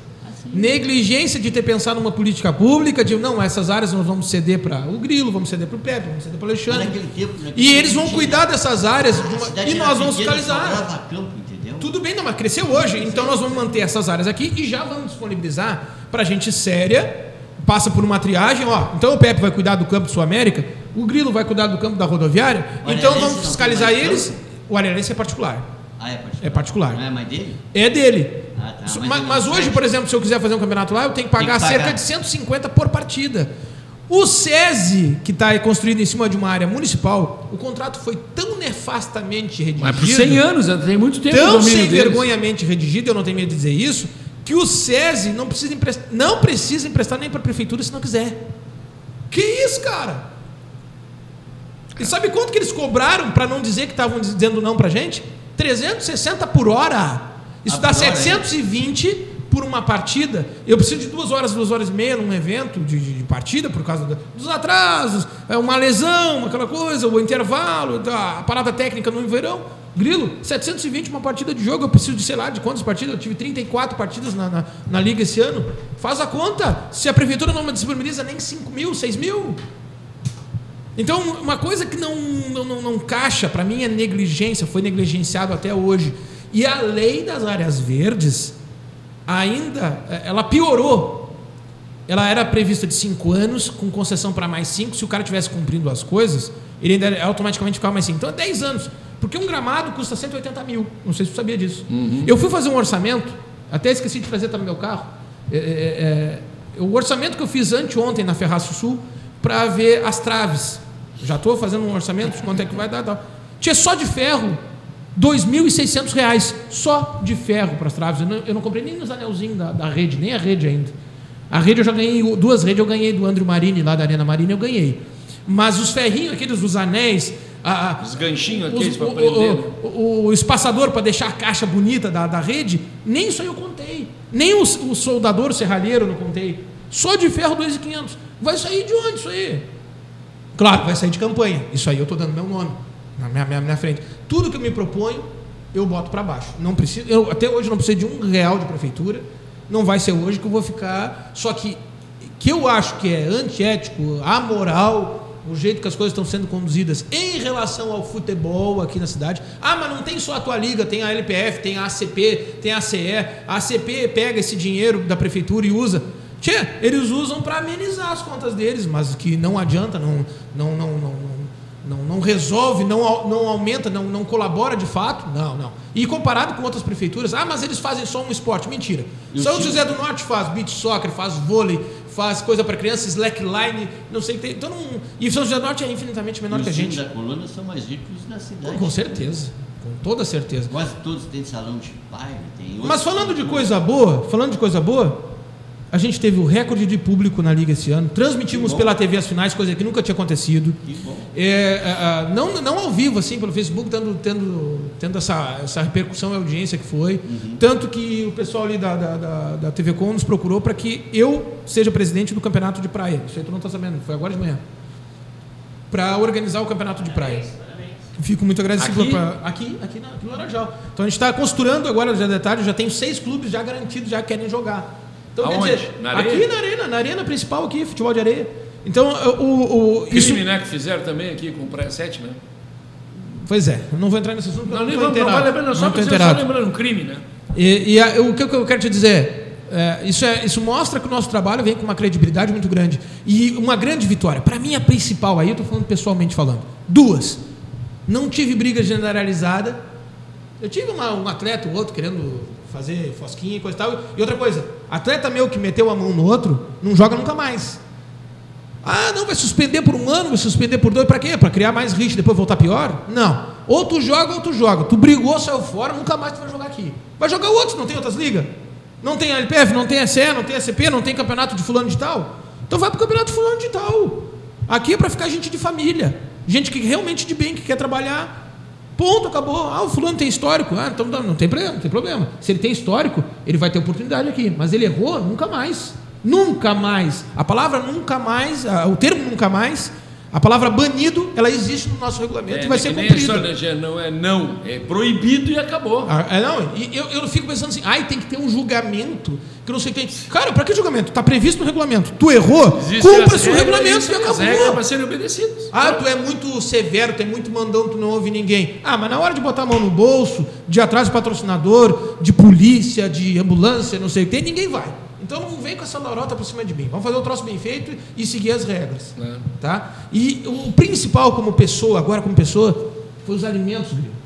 Negligência de ter pensado numa política pública, de não, essas áreas nós vamos ceder para o Grilo, vamos ceder para o Pepe, vamos ceder para o Alexandre. Tempo, e eles vão cuidar dessas áreas uma, e nós vamos fiscalizar. Campo, Tudo bem, não, mas cresceu hoje, então nós vamos manter essas áreas aqui e já vamos disponibilizar para gente séria, passa por uma triagem, ó. Então o Pepe vai cuidar do campo do Sul América, o Grilo vai cuidar do campo da rodoviária, então vamos fiscalizar eles. O Arealense é particular. Ah, é particular. É particular. Não é mais dele? É dele. Ah, tá. mas, Mas mas hoje, por exemplo, se eu quiser fazer um campeonato lá, eu tenho que pagar, que pagar. cerca de 150 por partida. O SESI, que está construído em cima de uma área municipal, o contrato foi tão nefastamente redigido. Mas por 100 anos, né? tem muito tempo tão sem deles. vergonhamente redigido, eu não tenho medo de dizer isso, que o SESI não precisa emprestar, não precisa emprestar nem para a prefeitura se não quiser. Que isso, cara? E sabe quanto que eles cobraram para não dizer que estavam dizendo não para gente? 360 por hora. Isso Ah, dá por hora, 720 por uma partida. Eu preciso de duas horas, duas horas e meia num evento de, de- de partida por causa da- dos atrasos, é uma lesão, aquela coisa, o intervalo, tá, a parada técnica no verão. Grilo, 720 uma partida de jogo, eu preciso de sei lá de quantas partidas, eu tive 34 partidas na, na, na liga esse ano. Faz a conta, se a prefeitura não me disponibiliza nem 5 mil, 6 mil, então, uma coisa que não, não, não, não caixa, para mim, é negligência, foi negligenciado até hoje. E a lei das áreas verdes, ainda, eh, ela piorou. Ela era prevista de 5 anos, com concessão para mais 5. Se o cara tivesse cumprindo as coisas, ele ainda automaticamente ficava mais 5. Então, é 10 anos. Porque um gramado custa 180 mil. Não sei se você sabia disso. Eu fui fazer um orçamento, até esqueci de trazer também meu carro. É, é, é, o orçamento que eu fiz anteontem na Ferraço Sul, para ver as traves. Já estou fazendo um orçamento de quanto é que vai dar. Tal. Tinha só de ferro 2.600 reais, só de ferro para as traves. Eu não, eu não comprei nem os anelzinhos da, da rede, nem a rede ainda. A rede eu já ganhei, duas redes eu ganhei do Andrew Marini, lá da Arena Marini, eu ganhei. Mas os ferrinhos, aqueles dos anéis, a- Os ganchinhos os- aqueles para prender. né? o- o- o espaçador para deixar a caixa bonita da, da rede, nem isso aí eu contei. Nem o, o soldador serralheiro eu não contei. Só de ferro 2.500. Vai sair de onde isso aí? Claro, vai sair de campanha. Isso aí eu estou dando meu nome na minha, minha, minha frente. Tudo que eu me proponho, eu boto para baixo. Não preciso, eu, até hoje não preciso de um real de prefeitura. Não vai ser hoje que eu vou ficar. Só que que eu acho que é antiético, amoral, o jeito que as coisas estão sendo conduzidas em relação ao futebol aqui na cidade. Ah, mas não tem só a tua liga, tem a LPF, tem a ACP, tem a ACE. A ACP pega esse dinheiro da prefeitura e usa. Tchê, eles usam para amenizar as contas deles, mas que não adianta, não, não, não, não, não, não resolve, não, não aumenta, não, não colabora de fato. Não, não. E comparado com outras prefeituras, ah, mas eles fazem só um esporte. Mentira. E São? José do Norte faz beach soccer, faz vôlei, faz coisa para crianças, slackline, não sei o que tem. Então, não- e São José do Norte é infinitamente menor e que a os gente. da colônia são mais ricos da cidade. Com certeza, com toda certeza. Quase todos têm salão de baile, Mas falando de coisa boa, falando de coisa boa, a gente teve o recorde de público na liga esse ano. Transmitimos pela TV as finais, coisa que nunca tinha acontecido. Que bom. É, ah, ah, não, não ao vivo, assim, pelo Facebook, tendo, tendo, tendo essa, essa repercussão e audiência que foi. Uhum. Tanto que o pessoal ali da, da, da, da TV Com nos procurou para que eu seja presidente do campeonato de praia. Isso aí tu não está sabendo, foi agora de manhã. Para organizar o campeonato de praia. Fico muito agradecido Aqui? pra- aqui, aqui, na, aqui no Laranjal. Então a gente está costurando agora, já é detalhe, já tem seis clubes já garantidos, já querem jogar. Então, quer Aonde? dizer, Na aqui na arena, na arena principal aqui, futebol de areia. Então, o, o, Crime, isso, né, que fizeram também aqui com o Praia 7, né? Pois é, não vou entrar nesse assunto, Não, nem vamos, não a pena, só Não só lembrando um crime, né? E, e a- o que, eu- que eu quero te dizer, é, isso, é, isso mostra que o nosso trabalho vem com uma credibilidade muito grande. E uma grande vitória. Para mim, a principal, aí eu estou falando pessoalmente falando. Duas. Não tive briga generalizada. Eu tive uma- um atleta ou outro querendo fazer fosquinha e coisa e tal. E outra coisa, atleta meu que meteu a mão no outro, não joga nunca mais. Ah, não, vai suspender por um ano, vai suspender por dois, para quê? Para criar mais risco e depois voltar pior? Não. Ou tu joga ou tu joga. Tu brigou, saiu fora, nunca mais tu vai jogar aqui. Vai jogar outros, não tem outras ligas? Não tem LPF, não tem SE, não tem ACP, não tem campeonato de fulano de tal? Então vai pro campeonato de fulano de tal. Aqui é para ficar gente de família. Gente que realmente de bem, que quer trabalhar. Ponto, acabou. Ah, o fulano tem histórico. Ah, então não, tem problema, não tem problema. Se ele tem histórico, ele vai ter oportunidade aqui. Mas ele errou, nunca mais. Nunca mais. A palavra nunca mais, o termo nunca mais, A palavra banido, ela existe no nosso regulamento É, e vai é ser cumprida. Gê? não é não, é proibido e acabou. Ah, é, não, e eu, eu fico pensando assim, ai, tem que ter um julgamento, que não sei o que. Cara, pra que julgamento? Tá previsto no regulamento. Tu errou, cumpra-se o regulamento e regras acabou. para serem obedecidas. Ah, tu é muito severo, tu é muito mandão, tu não ouve ninguém. Ah, mas na hora de botar a mão no bolso, de atrás do patrocinador, de polícia, de ambulância, não sei o que, tem, ninguém vai. Então não vem com essa lorota por cima de mim. Vamos fazer o troço bem feito e seguir as regras. Claro. Tá? E o principal como pessoa, agora como pessoa, foi os alimentos, Guilherme.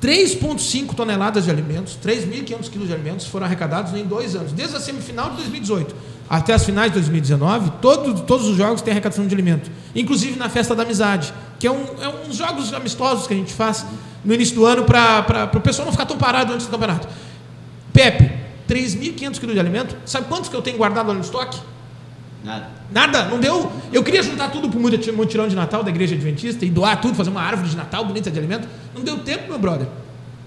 3,5 toneladas de alimentos, 3.500 quilos de alimentos foram arrecadados em dois anos, desde a semifinal de 2018 até as finais de 2019. Todo, todos os jogos têm arrecadação de alimento, inclusive na festa da amizade, que é, um, é uns jogos amistosos que a gente faz no início do ano para o pessoal não ficar tão parado antes do campeonato. Pepe, 3.500 quilos de alimento, sabe quantos que eu tenho guardado lá no estoque? Nada. Nada, não deu. Eu queria juntar tudo para o mutirão de Natal da igreja adventista e doar tudo, fazer uma árvore de Natal bonita de alimento. Não deu tempo, meu brother.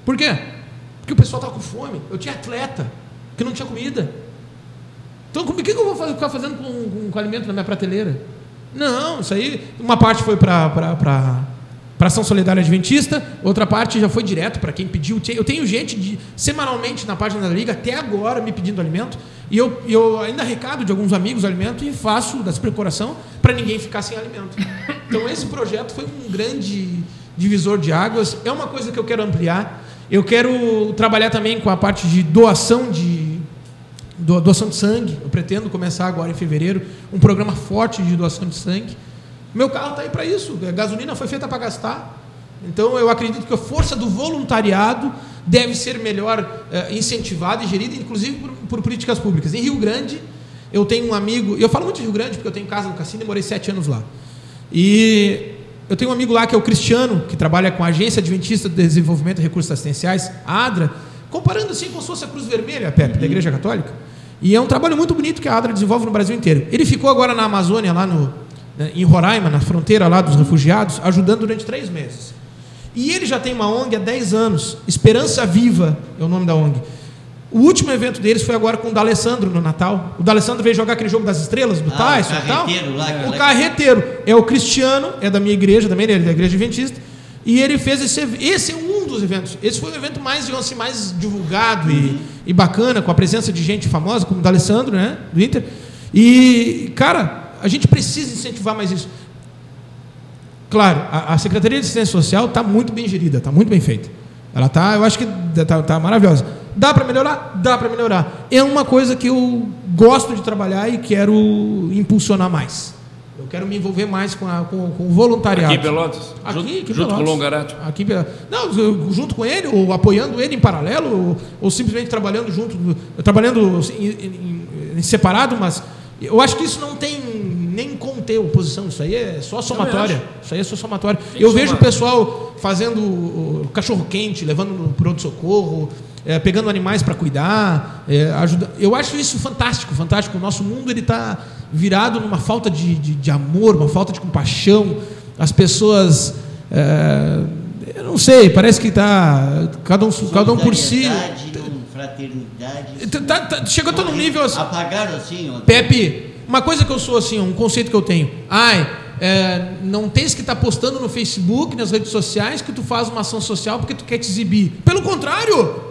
Por quê? Porque o pessoal estava com fome. Eu tinha atleta que não tinha comida. Então, o que, que eu vou fazer- ficar fazendo com, com, com alimento na minha prateleira? Não, isso aí. Uma parte foi para para ação solidária adventista, outra parte já foi direto para quem pediu. Eu tenho gente de, semanalmente na página da liga até agora me pedindo alimento e eu, eu ainda recado de alguns amigos alimento e faço das preparação para ninguém ficar sem alimento. Então esse projeto foi um grande divisor de águas. É uma coisa que eu quero ampliar. Eu quero trabalhar também com a parte de doação de do- doação de sangue. Eu pretendo começar agora em fevereiro um programa forte de doação de sangue. Meu carro está aí para isso. A gasolina foi feita para gastar. Então eu acredito que a força do voluntariado deve ser melhor eh, incentivada e gerida, inclusive por, por políticas públicas. Em Rio Grande, eu tenho um amigo, eu falo muito de Rio Grande porque eu tenho casa no Cassino e morei sete anos lá. E eu tenho um amigo lá que é o Cristiano, que trabalha com a Agência Adventista de Desenvolvimento e Recursos Assistenciais, a ADRA, comparando assim como se fosse a Cruz Vermelha, Pepe, da Igreja Católica. E é um trabalho muito bonito que a ADRA desenvolve no Brasil inteiro. Ele ficou agora na Amazônia, lá no, em Roraima, na fronteira lá dos refugiados, ajudando durante três meses. E ele já tem uma ONG há 10 anos, Esperança Viva é o nome da ONG. O último evento deles foi agora com o D'Alessandro no Natal. O D'Alessandro veio jogar aquele jogo das estrelas, do Ah, o Tyson e tal. carreteiro lá, O carreteiro é o Cristiano, é da minha igreja também, ele é da igreja adventista. E ele fez esse esse é um dos eventos. Esse foi o evento mais, digamos assim, mais divulgado e, e bacana, com a presença de gente famosa, como o D'Alessandro, né, do Inter. E, cara, a gente precisa incentivar mais isso. Claro, a, a Secretaria de Assistência Social está muito bem gerida, está muito bem feita. Ela está, eu acho que está tá maravilhosa. Dá para melhorar? Dá para melhorar. É uma coisa que eu gosto de trabalhar e quero impulsionar mais. Eu quero me envolver mais com, a- com- com o voluntariado. Aqui em Pelotas? Aqui, junto, aqui junto com o Pelotas. Longarato. Aqui, Pelotas. não, eu- junto com ele, ou apoiando ele em paralelo, ou, ou simplesmente trabalhando junto, trabalhando em, em- em separado, mas eu acho que isso não tem nem como ter oposição, isso aí é só somatória. Isso aí é só somatória. Tem Eu vejo o pessoal fazendo o cachorro quente, levando no pronto-socorro, é, pegando animais para cuidar, é, ajuda. Eu acho isso fantástico, fantástico. O nosso mundo ele está virado numa falta de, de, de amor, uma falta de compaixão. As pessoas, é, eu não sei, parece que está cada um, cada um por si. Fraternidade. Tá- tá- chegou a num nível assim. Apagaram assim, ó. Pepe, uma coisa que eu sou assim, um conceito que eu tenho. Ai, é, não tens que estar postando no Facebook, nas redes sociais, que tu faz uma ação social porque tu quer te exibir. Pelo contrário,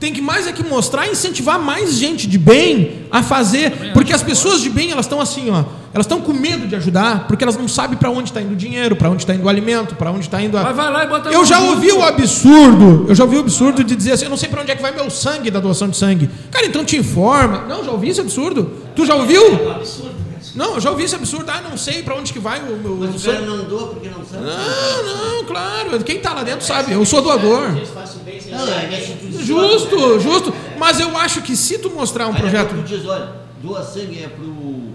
tem que mais é que mostrar e incentivar mais gente de bem a fazer. Porque as pessoas de bem, elas estão assim, ó. Elas estão com medo de ajudar, porque elas não sabem para onde está indo o dinheiro, para onde está indo o alimento, para onde está indo a. Mas vai lá e bota Eu já ouvi o absurdo, eu já ouvi o absurdo de dizer assim, eu não sei para onde é que vai meu sangue da doação de sangue. Cara, então te informa. Não, já ouvi esse absurdo. Tu já ouviu? É um absurdo. Não, eu já ouvi esse absurdo. Ah, não sei para onde que vai o meu Mas o sangue. cara não doa porque não sabe. Não, não, claro. Quem tá lá dentro sabe. Eu sou doador. É ninguém. instituição. Justo, justo. Mas eu acho que se tu mostrar um projeto. pouco diz, olha, doa sangue é pro,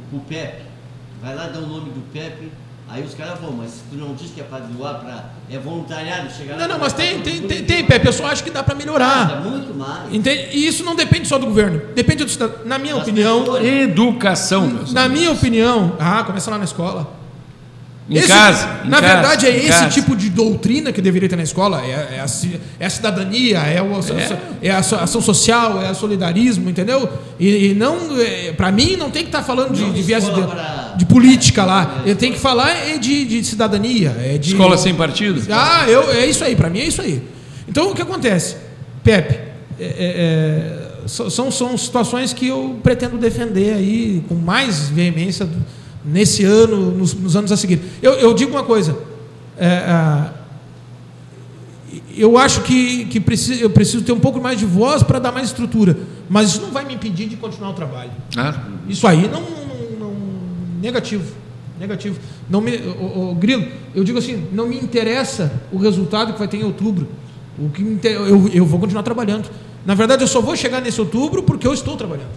pro Pepe. Vai lá dar o nome do Pepe. Aí os caras vão, mas tu não diz que é para doar, pra, é voluntariado, chegar lá. Não, não, mas tem, tem, tem, Pepe. Eu só acho que dá para melhorar. muito mais. Entende? E isso não depende só do governo. Depende do cidadão. Na minha Das opinião. pessoas. Educação, meus Na amigos. minha opinião. Ah, começa lá na escola. Em Esse- casa. em na casa, verdade, é em esse casa. tipo de doutrina que deveria ter na escola. É, é a, é a cidadania, é, o, é. a so- ação social, é o solidarismo, entendeu? E, e não, para mim, não tem que estar falando de, de viés de, pra- de política lá. Ele tem que falar é de, de cidadania. É de, Escola sem partido? Ah, eu, é isso aí, para mim é isso aí. Então, o que acontece? Pepe, é, é, é, são, são situações que eu pretendo defender aí com mais veemência nesse ano, nos, nos anos a seguir. Eu, eu digo uma coisa. é, eu acho que, que preciso, eu preciso ter um pouco mais de voz para dar mais estrutura, mas isso não vai me impedir de continuar o trabalho. Ah, Isso aí não, não- não- negativo, negativo. Não me, o, o- Grilo, eu digo assim, não me interessa o resultado que vai ter em outubro. O que eu, eu vou continuar trabalhando. Na verdade, eu só vou chegar nesse outubro porque eu estou trabalhando.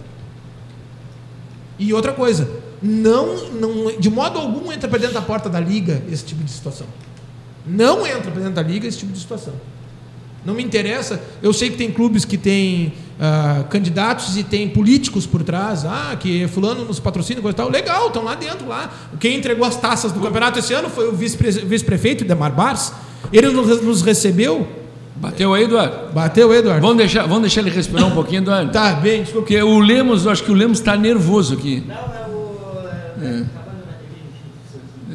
E outra coisa, não, não, de modo algum entra para dentro da porta da liga esse tipo de situação. Não entra para dentro da liga esse tipo de situação. Não me interessa. Eu sei que tem clubes que têm ah, candidatos e tem políticos por trás. Ah, que fulano nos patrocina, coisa e tal. Legal, estão lá dentro. lá. Quem entregou as taças do campeonato esse ano foi o vice-pre- vice-prefeito, Demar Bars. Ele nos recebeu. Bateu aí, Eduardo? Bateu, Eduardo. Vamos deixar, vamos deixar ele respirar um pouquinho, Eduardo? Tá, bem, desculpa. Porque o Lemos, eu acho que o Lemos está nervoso aqui. Não, é o. É.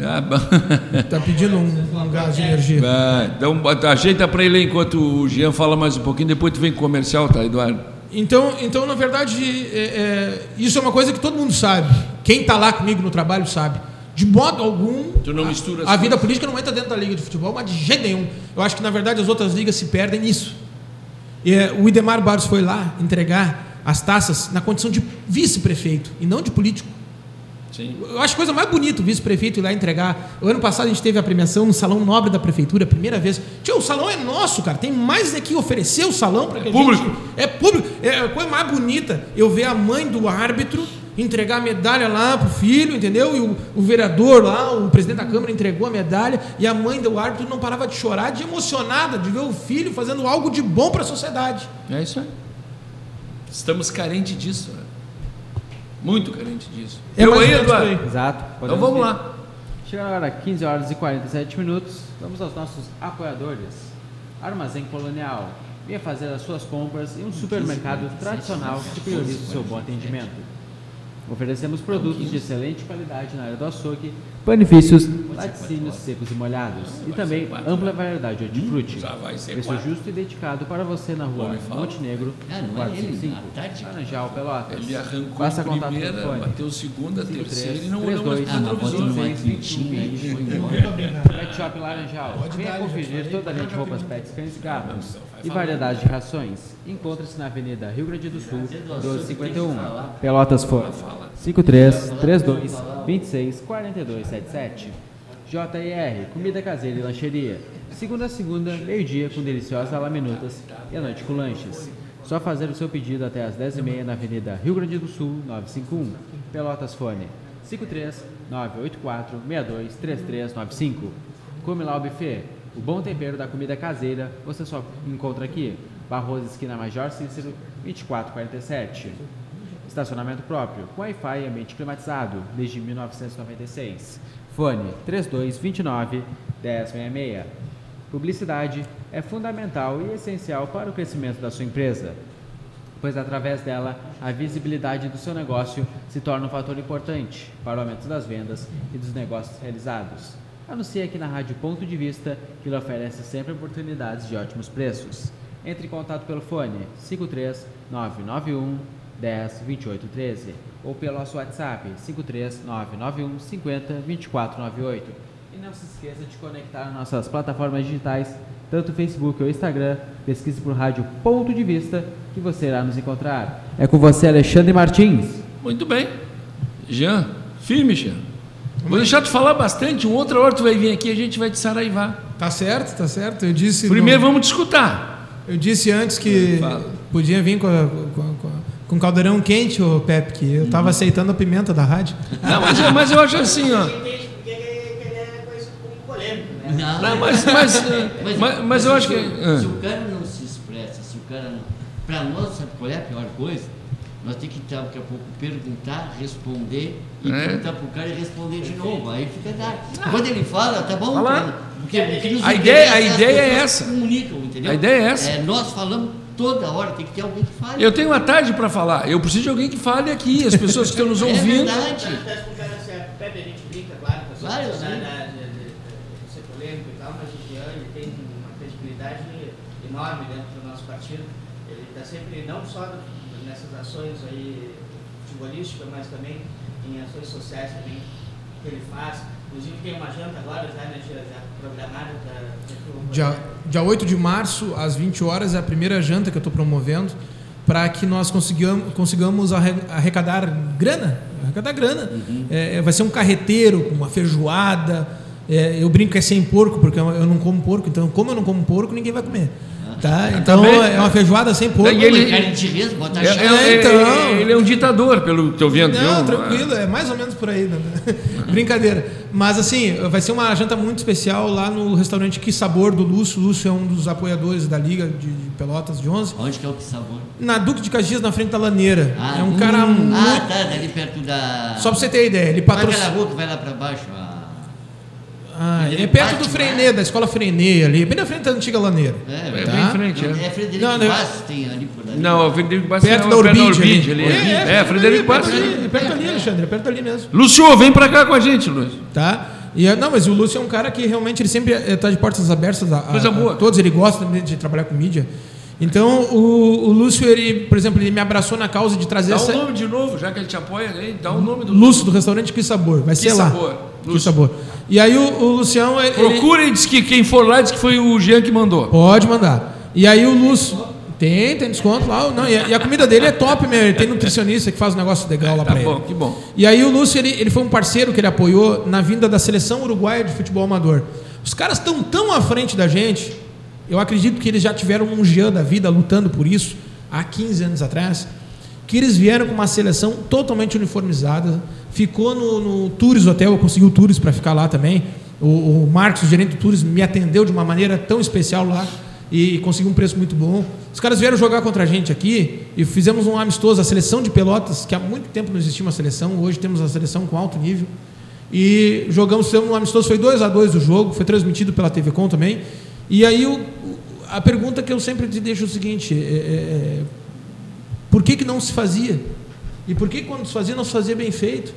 A bateria. Ah. [laughs] Tá pedindo um, um gás de energia. Ah, então ajeita para ele aí enquanto o Jean fala mais um pouquinho, depois tu vem com o comercial, tá, Eduardo? Então, então na verdade, é, é, isso é uma coisa que todo mundo sabe. Quem está lá comigo no trabalho sabe. De modo algum, as a vida política não entra dentro da liga de futebol, mas de jeito nenhum. Eu acho que, na verdade, as outras ligas se perdem nisso. E, é, o Idemar Barros foi lá entregar as taças na condição de vice-prefeito e não de político. Sim. Eu acho a coisa mais bonita o vice-prefeito ir lá entregar. O ano passado a gente teve a premiação no Salão Nobre da Prefeitura, primeira vez. Tio, o salão é nosso, cara. Tem mais aqui oferecer o salão para que a público. gente. É público. É a coisa mais bonita eu ver a mãe do árbitro entregar a medalha lá pro filho, entendeu? E o, o vereador lá, o presidente da Câmara entregou a medalha e a mãe do árbitro não parava de chorar, de emocionada, de ver o filho fazendo algo de bom para a sociedade. É isso aí. Estamos carentes disso. né? Muito carentes disso. É eu aí, Eduardo? aí. Exato. Então vamos ir. lá. Chegando agora 15 horas e 47 minutos, vamos aos nossos apoiadores. Armazém Colonial. Venha fazer as suas compras em um supermercado tradicional que prioriza o seu bom atendimento. Oferecemos produtos de excelente qualidade na área do açougue, panifícios, laticínios secos e molhados e também ampla variedade de hortifruti. Preço justo e dedicado para você na rua. Montenegro, Ah, não é quarto ele, 5, à tarde. Laranjal, Pelotas. Ele arrancou Faça a contato primeira, telefone. bateu segunda, 53, terceira e não olhou mais 32, para o Ah, mas bota televisor. numa 26, quentinha aí, 21, foi embora. Pet Shop Laranjal. Venha conferir toda a linha de roupas pets, cães e gatos e variedade de rações. Encontre-se na Avenida Rio Grande do Sul, 1251. Pelotas Fora. 53 32 26 42 77. JR, comida caseira e lancheria. Segunda a segunda, meio-dia com deliciosas laminutas e à noite com lanches. Só fazer o seu pedido até às 10h30 na Avenida Rio Grande do Sul, 951. Pelotas Fone 53 984 62 3395. Come lá o buffet. O bom tempero da comida caseira você só encontra aqui. Barroso Esquina Major Cícero 2447. Estacionamento próprio, com Wi-Fi e ambiente climatizado, desde 1996. Fone 3229 1066. Publicidade é fundamental e essencial para o crescimento da sua empresa, pois através dela a visibilidade do seu negócio se torna um fator importante para o aumento das vendas e dos negócios realizados. Anuncie aqui na Rádio Ponto de Vista, que lhe oferece sempre oportunidades de ótimos preços. Entre em contato pelo fone 53 991 10 28 13 ou pelo nosso WhatsApp 53 991 50 24 98. E não se esqueça de conectar nas nossas plataformas digitais, tanto Facebook ou Instagram. Pesquise por Rádio Ponto de Vista que você irá nos encontrar. É com você, Alexandre Martins. Muito bem. Jean, firme, Jean. Vou deixar tu falar bastante, uma outra hora tu vai vir aqui e a gente vai te saraivar. Tá certo, tá certo. Eu disse. Primeiro no- vamos te escutar. Eu disse antes que Fala. podia vir com, a- com, a- com, a- com caldeirão quente, ô Pepe, que eu tava aceitando a pimenta da rádio. Não, mas, eu- mas eu acho assim, ó. É né? Não, mas, mas, eh, mas, mas eu acho que. se, ah. se o cara não se expressa, se o cara não. Para nós, sabe qual é a pior coisa? Nós temos que daqui a pouco perguntar, responder e É. perguntar pro cara e responder de novo. Aí fica dado. Quando ele fala, tá bom? Fala. Porque, porque A ideia- a as ideia é essa. Comunicam, entendeu? A ideia é essa. É, nós falamos toda hora, tem que ter alguém que fale. Eu tenho uma tarde para falar. Eu preciso de alguém que fale aqui. As pessoas que estão nos [laughs] É ouvindo. verdade. Cara certo. Pepe, a gente brinca, claro, com questão sim. da- da- de, ser polêmico e tal, mas o Jean ele tem uma credibilidade enorme dentro do nosso partido. Ele está sempre, não só nessas ações aí futebolísticas, mas também em ações sociais também que ele faz. Inclusive tem uma janta agora já, né, já, já programada para Dia, dia 8 de março, às 20 horas, é a primeira janta que eu estou promovendo para que nós consigamos, consigamos arre- arrecadar grana. Arrecadar grana. É, vai ser um carreteiro com uma feijoada. É, eu brinco que é sem porco, porque eu eu não como porco. Então, como eu não como porco, ninguém vai comer. Tá? Então, Também. é uma feijoada sem porco. E ele- res, bota É- chá. é- é- então. ele é um ditador, pelo que eu vendo. Não, viu? tranquilo, é mais ou menos por aí. Né? [laughs] Brincadeira. Mas assim, vai ser uma janta muito especial lá no restaurante Que Sabor do Lúcio. O Lúcio é um dos apoiadores da Liga de Pelotas de 11. Onde que é o que sabor? Na Duque de Caxias, na frente da Laneira. Ah, é um cara hum, muito. Ah, tá, dali perto da. Só pra você ter ideia, ele é aquela patrocina. rua que vai lá pra baixo? Ah, Ah, Ele é perto do? Freinet, da escola Freinet ali, bem na frente da antiga Laneira. é, É verdade. bem em frente, Não, é. é Frederico Não, não. Bastos tem ali por ali. Não, o Frederico Bastos Perto é da o pé Urbide ali. ali. É, É, Frederico perto Bastos. ali, perto ali, Alexandre, é perto ali mesmo. Lúcio, vem pra cá com a gente, Lúcio. Tá? E, é- não, mas o Lúcio é um cara que realmente ele sempre está de portas abertas a, a- Coisa boa. a todos, ele gosta de trabalhar com mídia. Então, o, o Lúcio, ele, por exemplo, ele me abraçou na causa de trazer Dá essa. o nome de novo, já que ele te apoia, aí, dá o nome do Lúcio, do restaurante Que Sabor. Vai ser lá. Sabor. Que Lúcio. Sabor. E aí o, o Lucião. Ele, Procura e diz que quem for lá diz que foi o Jean que mandou. Pode mandar. E aí o Lúcio. Tem, tem desconto lá. Não, e, a, e a comida dele é top mesmo. Ele tem nutricionista que faz um negócio legal lá Tá pra bom, ele. que bom. E aí o Lúcio, ele, ele foi um parceiro que ele apoiou na vinda da seleção uruguaia de futebol amador. Os caras estão tão à frente da gente, eu acredito que eles já tiveram um Jean da vida lutando por isso há 15 anos atrás, que eles vieram com uma seleção totalmente uniformizada, ficou no, no Tours Hotel, eu consegui o Tours para ficar lá também. O, o Marcos, o gerente do Tours, me atendeu de uma maneira tão especial lá e conseguiu um preço muito bom. Os caras vieram jogar contra a gente aqui e fizemos um amistoso, a seleção de Pelotas, que há muito tempo não existia uma seleção, hoje temos a seleção com alto nível. E jogamos, fizemos um amistoso, foi 2 a 2 o jogo, foi transmitido pela TV Com também. E aí o- a pergunta que eu sempre te deixo é o seguinte: é- é- é, por que, que não se fazia? E por que quando se fazia não se fazia bem feito?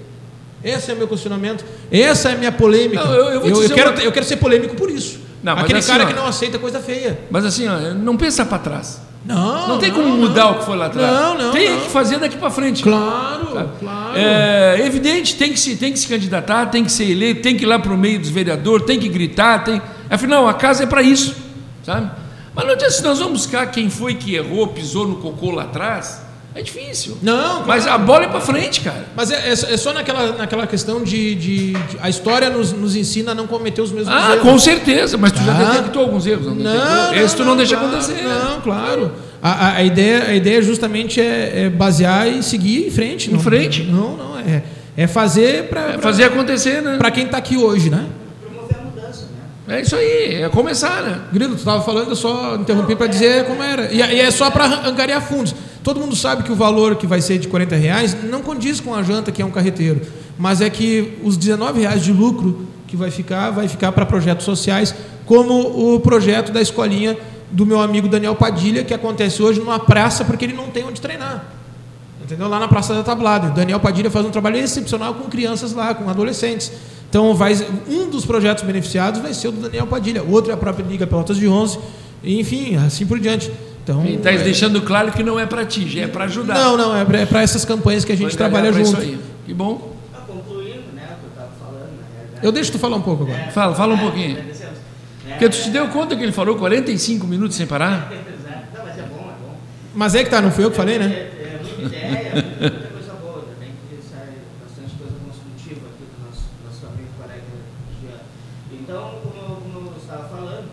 Esse é o meu questionamento. Essa é a minha polêmica. Não, eu- eu dizer quero, uma- eu quero ser polêmico por isso. Não, Aquele assim, cara ó, que não aceita coisa feia. Mas assim, ó, não pensa para trás. Não, Não tem como não. mudar o que foi lá atrás. Não, não, Tem não. que fazer daqui para frente. Claro, claro. É evidente, tem que, se, tem que se candidatar, tem que ser eleito, tem que ir lá para o meio dos vereadores, tem que gritar, tem. Afinal, a casa é para isso, sabe? Mas não adianta, se nós vamos buscar quem foi que errou, pisou no cocô lá atrás, é difícil. Não, Mas a bola é para frente, cara. Mas é, é só- é só naquela, naquela questão de, de- de- A história nos, nos ensina a não cometer os mesmos Ah, erros. com certeza, mas tu já Tá. detectou alguns erros, não, Não, detectou? Esse tu não, deixa claro, acontecer. Não, claro. A, a- a ideia, a ideia justamente é, é basear e seguir em frente. Em não- frente. Não, não. É, é fazer para É fazer acontecer, né? para quem está aqui hoje, né? promover a mudança, né? É isso aí, é começar, né? Grilo, tu estava falando, eu só interrompi para dizer como era. E, e é só para angariar fundos. Todo mundo sabe que o valor que vai ser de 40 reais não condiz com a janta que é um carreteiro. Mas é que os 19 reais de lucro que vai ficar, vai ficar para projetos sociais, como o projeto da escolinha do meu amigo Daniel Padilha, que acontece hoje numa praça porque ele não tem onde treinar. Entendeu? Lá na Praça da Tablada. O Daniel Padilha faz um trabalho excepcional com crianças lá, com adolescentes. Então, vai, um dos projetos beneficiados vai ser o do Daniel Padilha. O outro é a própria Liga Pelotas de 11. Enfim, assim por diante. Então, E tá deixando claro que não é para ti, já é para ajudar. não, não, é para essas campanhas que a gente trabalha junto. Isso aí. Que bom. Ah, concluindo, né, o que eu estava falando, na. Eu deixo tu falar um pouco agora. Fala, fala um pouquinho. Agradecemos. É, Porque tu te deu conta que ele falou 45 minutos sem parar? [laughs] Não, mas é bom, é bom. Mas é que tá, não fui eu que falei, né? É, é muita ideia, [laughs] muita, muita coisa boa. Também que sai bastante coisa construtiva aqui do nosso, nosso amigo colega Jean. Então, como, como eu estava falando,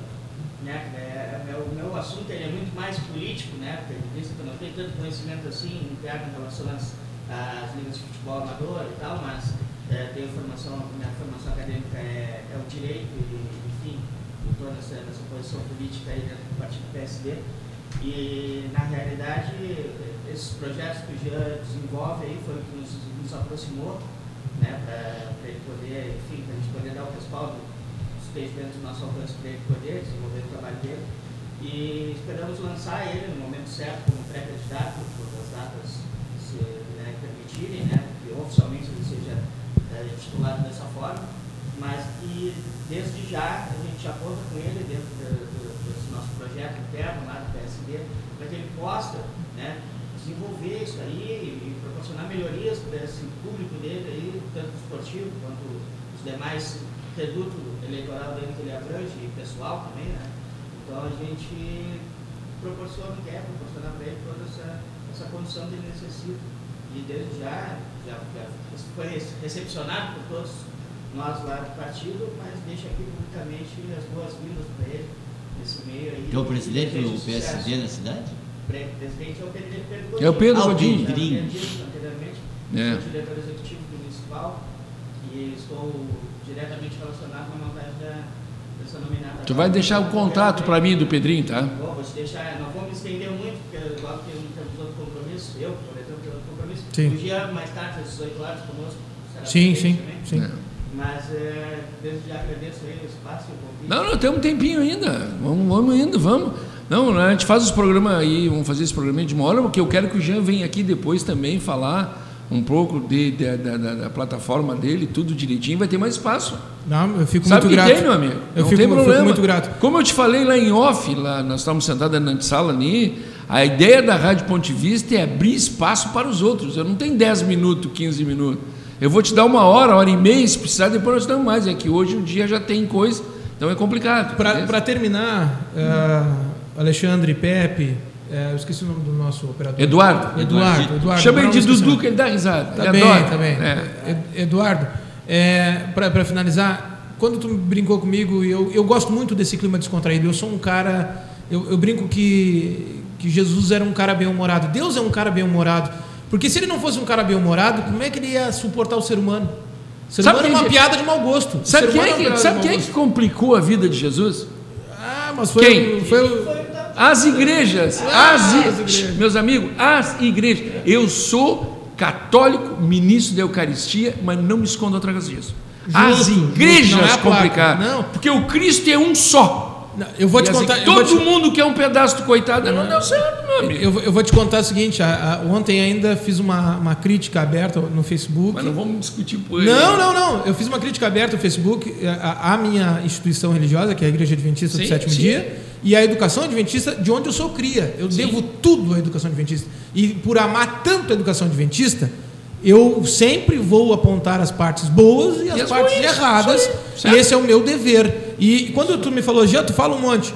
né, é, é, o meu assunto ele é muito mais político, né, porque visto que eu não tenho tanto conhecimento assim interno em relação às, às ligas de futebol amador e tal, mas é, tenho formação, minha formação acadêmica é, é o direito e, enfim, estou nessa, nessa posição política aí dentro do partido PSD. E, na realidade, esses projetos que o Jean desenvolve aí foi o que nos, nos aproximou, né, para ele poder, enfim, para a gente poder dar o respaldo que esteja dentro do nosso alcance para ele poder desenvolver o trabalho dele. E esperamos lançar ele no momento certo como pré-candidato, quando as datas se né, permitirem, né, que oficialmente ele seja é, titulado dessa forma, mas que desde já a gente aponta com ele dentro desse nosso projeto interno lá do PSD, para que ele possa né, desenvolver isso aí e proporcionar melhorias para esse público dele aí, tanto esportivo quanto os demais reduto eleitoral dele que ele abrange e pessoal também, né? Então a gente proporciona, quer proporcionar para ele toda essa, essa condição que ele necessita. E desde já, já, já foi recepcionado por todos nós lá do partido, mas deixa aqui publicamente as boas-vindas para ele nesse meio aí. Então o presidente do PSD na cidade? O presidente é o Pedro Godinho. É o Pedro Godinho. Pedrinho. Anteriormente, É. sou diretor executivo municipal e estou diretamente relacionado com a montagem da. Tu vai deixar o contato para mim do Pedrinho, tá? Bom, vou te deixar, não vou me estender muito, porque igual que não temos outro compromisso, eu, por exemplo, tenho outro compromisso. Sim. Um dia mais tarde, às 18 horas, conosco. será Sim, sim, também. sim. É. Mas é, desde já agradeço aí o espaço e o convite. Não, não, temos um tempinho ainda. Vamos, vamos indo, vamos. Não, a gente faz os programas aí, vamos fazer esse programa de uma hora, porque eu quero que o Jean venha aqui depois também falar um pouco de, de- da, da- da plataforma dele, tudo direitinho, vai ter mais espaço. Não, eu fico Sabe muito que grato. tem, meu amigo? Eu não fico, tem eu fico problema. muito grato. Como eu te falei lá em off, lá nós estávamos sentados na sala ali, a ideia da Rádio Ponte Vista é abrir espaço para os outros. Eu não tenho 10 minutos, 15 minutos. Eu vou te dar uma hora, hora e meia, se precisar, depois nós damos mais. É que hoje o dia já tem coisa, então é complicado. Para terminar, ah, Alexandre, Pepe, eh, eu esqueci o nome do nosso operador. Eduardo. Eduardo. Eduardo Chama ele de Dudu, que ele dá risada. Tá ele bem, adora. tá bem. É. Ed- Eduardo, para finalizar, quando tu brincou comigo, eu, eu gosto muito desse clima descontraído. Eu sou um cara, eu, eu brinco que, que Jesus era um cara bem-humorado. Deus é um cara bem-humorado. Porque se ele não fosse um cara bem-humorado, como é que ele ia suportar o ser humano? O ser Sabe humano é uma piada de mau gosto. Sabe ser quem é uma que, piada sabe de mau quem é que gosto. complicou a vida de Jesus? Ah, mas foi, Quem? foi o- As igrejas. As, igrejas. Meus amigos, as igrejas. Eu sou católico, ministro da Eucaristia, mas não me escondo atrás disso. as igrejas é complicaram. Porque o Cristo é um só. Não, eu vou E te assim, contar. todo te- mundo quer um pedaço do coitado. Não deu certo, meu amigo. Eu, vou- eu vou te contar o seguinte: a- a- ontem ainda fiz uma, uma crítica aberta no Facebook. Mas não vamos discutir por ele. Não, não, não. Eu fiz uma crítica aberta no Facebook à à minha instituição religiosa, que é a Igreja Adventista Sim, do Sétimo sim. Dia, e à educação adventista, de onde eu sou cria. Eu devo tudo à educação adventista. E por amar tanto a educação adventista, eu sempre vou apontar as partes boas e as, as partes ruins, erradas. aí, E esse é o meu dever. E quando tu me falou, Jean, tu fala um monte.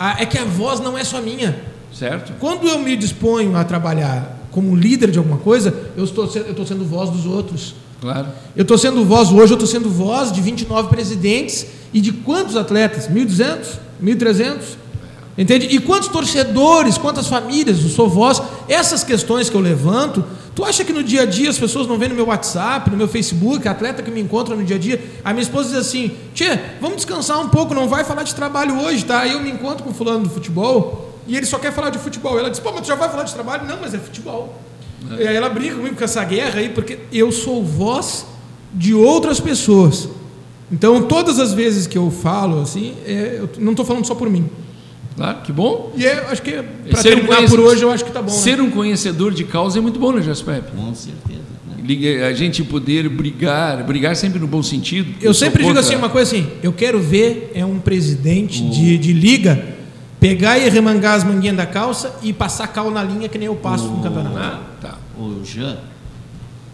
Ah, é que a voz não é só minha. Certo? Quando eu me disponho a trabalhar como líder de alguma coisa, eu estou, eu estou sendo voz dos outros. Claro. Eu estou sendo voz hoje, eu estou sendo voz de 29 presidentes e de quantos atletas? 1.200? 1.300? Entende? E quantos torcedores, quantas famílias, eu sou voz. Essas questões que eu levanto, tu acha que no dia a dia as pessoas não veem no meu WhatsApp, no meu Facebook, atleta que me encontra no dia a dia? A minha esposa diz assim: Tchê, vamos descansar um pouco, não vai falar de trabalho hoje, tá? Aí eu me encontro com o fulano do futebol e ele só quer falar de futebol. Ela diz: pô, mas tu já vai falar de trabalho? Não, mas é futebol. E aí ela brinca comigo com essa guerra aí, porque eu sou voz de outras pessoas. Então, todas as vezes que eu falo, assim, é, eu não estou falando só por mim. Claro, que bom. E é, acho que para Ser um terminar conhece- por hoje, eu acho que tá bom. Ser né? um conhecedor de causa é muito bom, né, Jasper? Com certeza. Né? Liga- A gente poder brigar, brigar sempre no bom sentido. Eu sempre digo contra- assim, uma coisa assim, eu quero ver é um presidente de, de liga pegar e remangar as manguinhas da calça e passar cal na linha que nem eu passo no campeonato. Ah, tá. Ô Jean,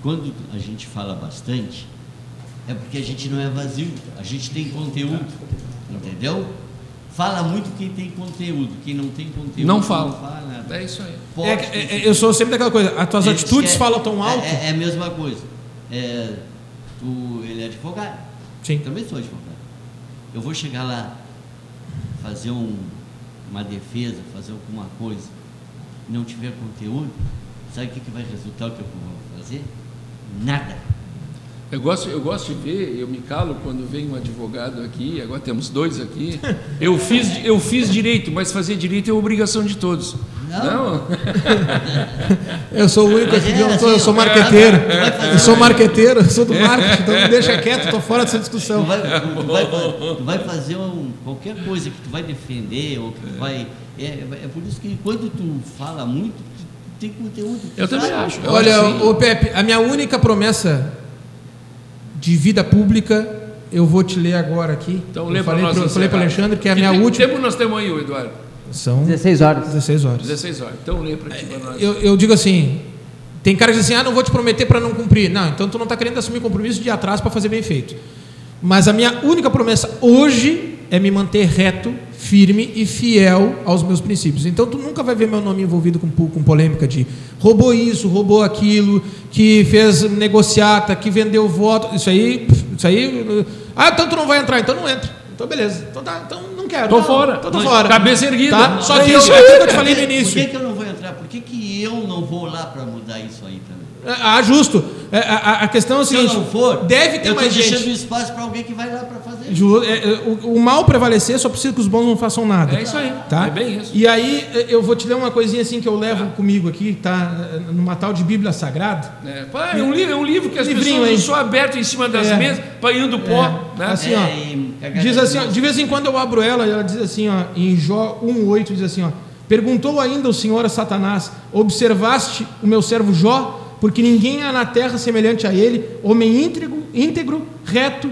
quando a gente fala bastante, é porque a gente não é vazio, a gente tem conteúdo, entendeu? Fala muito quem tem conteúdo, quem não tem conteúdo Não fala. não fala nada. É isso aí. Pode É, é, é, eu sou sempre daquela coisa, as tuas atitudes quer- falam tão alto. É, é, é a mesma coisa. É, tu, ele é advogado. Sim. Também sou advogado. Eu vou chegar lá, fazer um- uma defesa, fazer alguma coisa, e não tiver conteúdo, sabe o que, que vai resultar o que eu vou fazer? Nada. Eu gosto, eu gosto de ver, eu me calo quando vem um advogado aqui, agora temos dois aqui. [laughs] Eu fiz, eu fiz direito, mas fazer direito é obrigação de todos. Não? Eu sou o único aqui, é eu, assim, sou, eu sou marqueteiro. Vai fazer- Eu sou marqueteiro, eu sou do marketing, então me deixa quieto, tô fora dessa discussão. Tu vai, tu, vai, tu vai fazer um- qualquer coisa que tu vai defender ou que tu vai. É, é por isso que quando tu fala muito, tu tem conteúdo. tu Eu também acho. Olha, assim. ô Pepe, a minha única promessa de vida pública, eu vou te ler agora aqui. Então eu lê para falei nós. pro- falei para. Alexandre que é a Que minha última. tempo nós temos aí, Eduardo? São 16 horas. 16 horas. 16 horas. Então lê para ti, para nós. Eu, eu digo assim, tem cara que diz assim, ah, não vou te prometer para não cumprir. Não, então tu não está querendo assumir compromisso de atrás para fazer bem feito. Mas a minha única promessa hoje é me manter reto, firme e fiel aos meus princípios. Então tu nunca vai ver meu nome envolvido com, com polêmica de roubou isso, roubou aquilo, que fez negociata, que vendeu voto. Isso aí, isso aí. Ah, então tu não vai entrar, então não entra. Então beleza. Então, tá, então não quero. Tô Não, fora. Então tô fora. cabeça erguida. Tá? Só Daí que eu- isso é aquilo que eu te falei no Por que- início. Por que, que eu não vou entrar? Por que, que eu não vou lá para mudar isso aí também? Ah, justo. É, A, a- a questão é o Se eu seguinte: não for, deve ter eu mais deixando gente. espaço para alguém que vai lá para fazer. Ju- é, é, o, o mal prevalecer só precisa que os bons não façam nada. É isso aí. Tá? É bem isso. E aí é, eu vou te ler uma coisinha assim que eu levo comigo aqui, tá? É, Numa tal de Bíblia Sagrada. É, pá, é um livro, é um livro que as Livrinho pessoas só aberto em cima das É. mesas, apanhando pó. né? Assim, ó, diz assim, ó, de vez em quando eu abro ela e ela diz assim, ó, em Jó 1:8 diz assim, ó: Perguntou ainda o Senhor a Satanás: Observaste o meu servo Jó? Porque ninguém há na terra semelhante a ele, homem íntegro, íntegro, reto,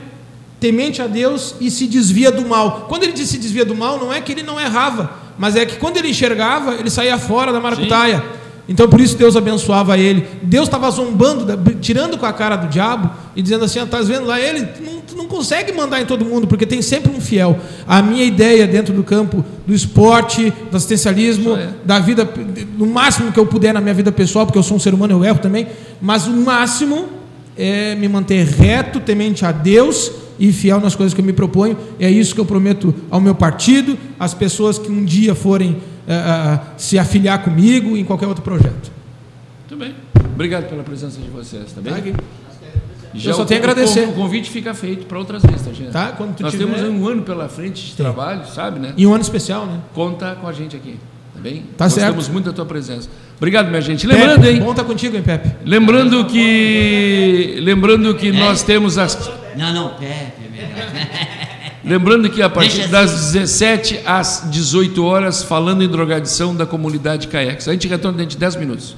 temente a Deus e se desvia do mal. Quando ele diz se desvia do mal, não é que ele não errava, mas é que quando ele enxergava, ele saía fora da maracutaia. Então por isso Deus abençoava ele. Deus estava zombando, tirando com a cara do diabo e dizendo assim: estás vendo lá ele? Tu não, tu não consegue mandar em todo mundo, porque tem sempre um fiel. A minha ideia dentro do campo do esporte, do assistencialismo, é. da vida, no máximo que eu puder na minha vida pessoal, porque eu sou um ser humano, eu erro também, mas o máximo é me manter reto, temente a Deus e fiel nas coisas que eu me proponho. É isso que eu prometo ao meu partido, às pessoas que um dia forem ah, se afiliar comigo em qualquer outro projeto. Muito bem. Obrigado pela presença de vocês, tá bem? Tá aqui. Já Eu só tenho a agradecer. O convite fica feito para outras vezes, tá, gente? Tá? Quando tu Nós tiver- temos um ano pela frente de trabalho, sabe, né? E um ano especial, né? Conta com a gente aqui, tá bem? Tá certo. Gostamos muito da tua presença. Obrigado, minha gente. Lembrando, Pepe, hein? Bom estar contigo, hein, Pepe? Lembrando que lembrando que nós temos as Não, não, Pepe, é melhor. Lembrando que a partir Deixa das 17 às 18 horas falando em drogadição da comunidade Caex. A gente retorna dentro de 10 minutos.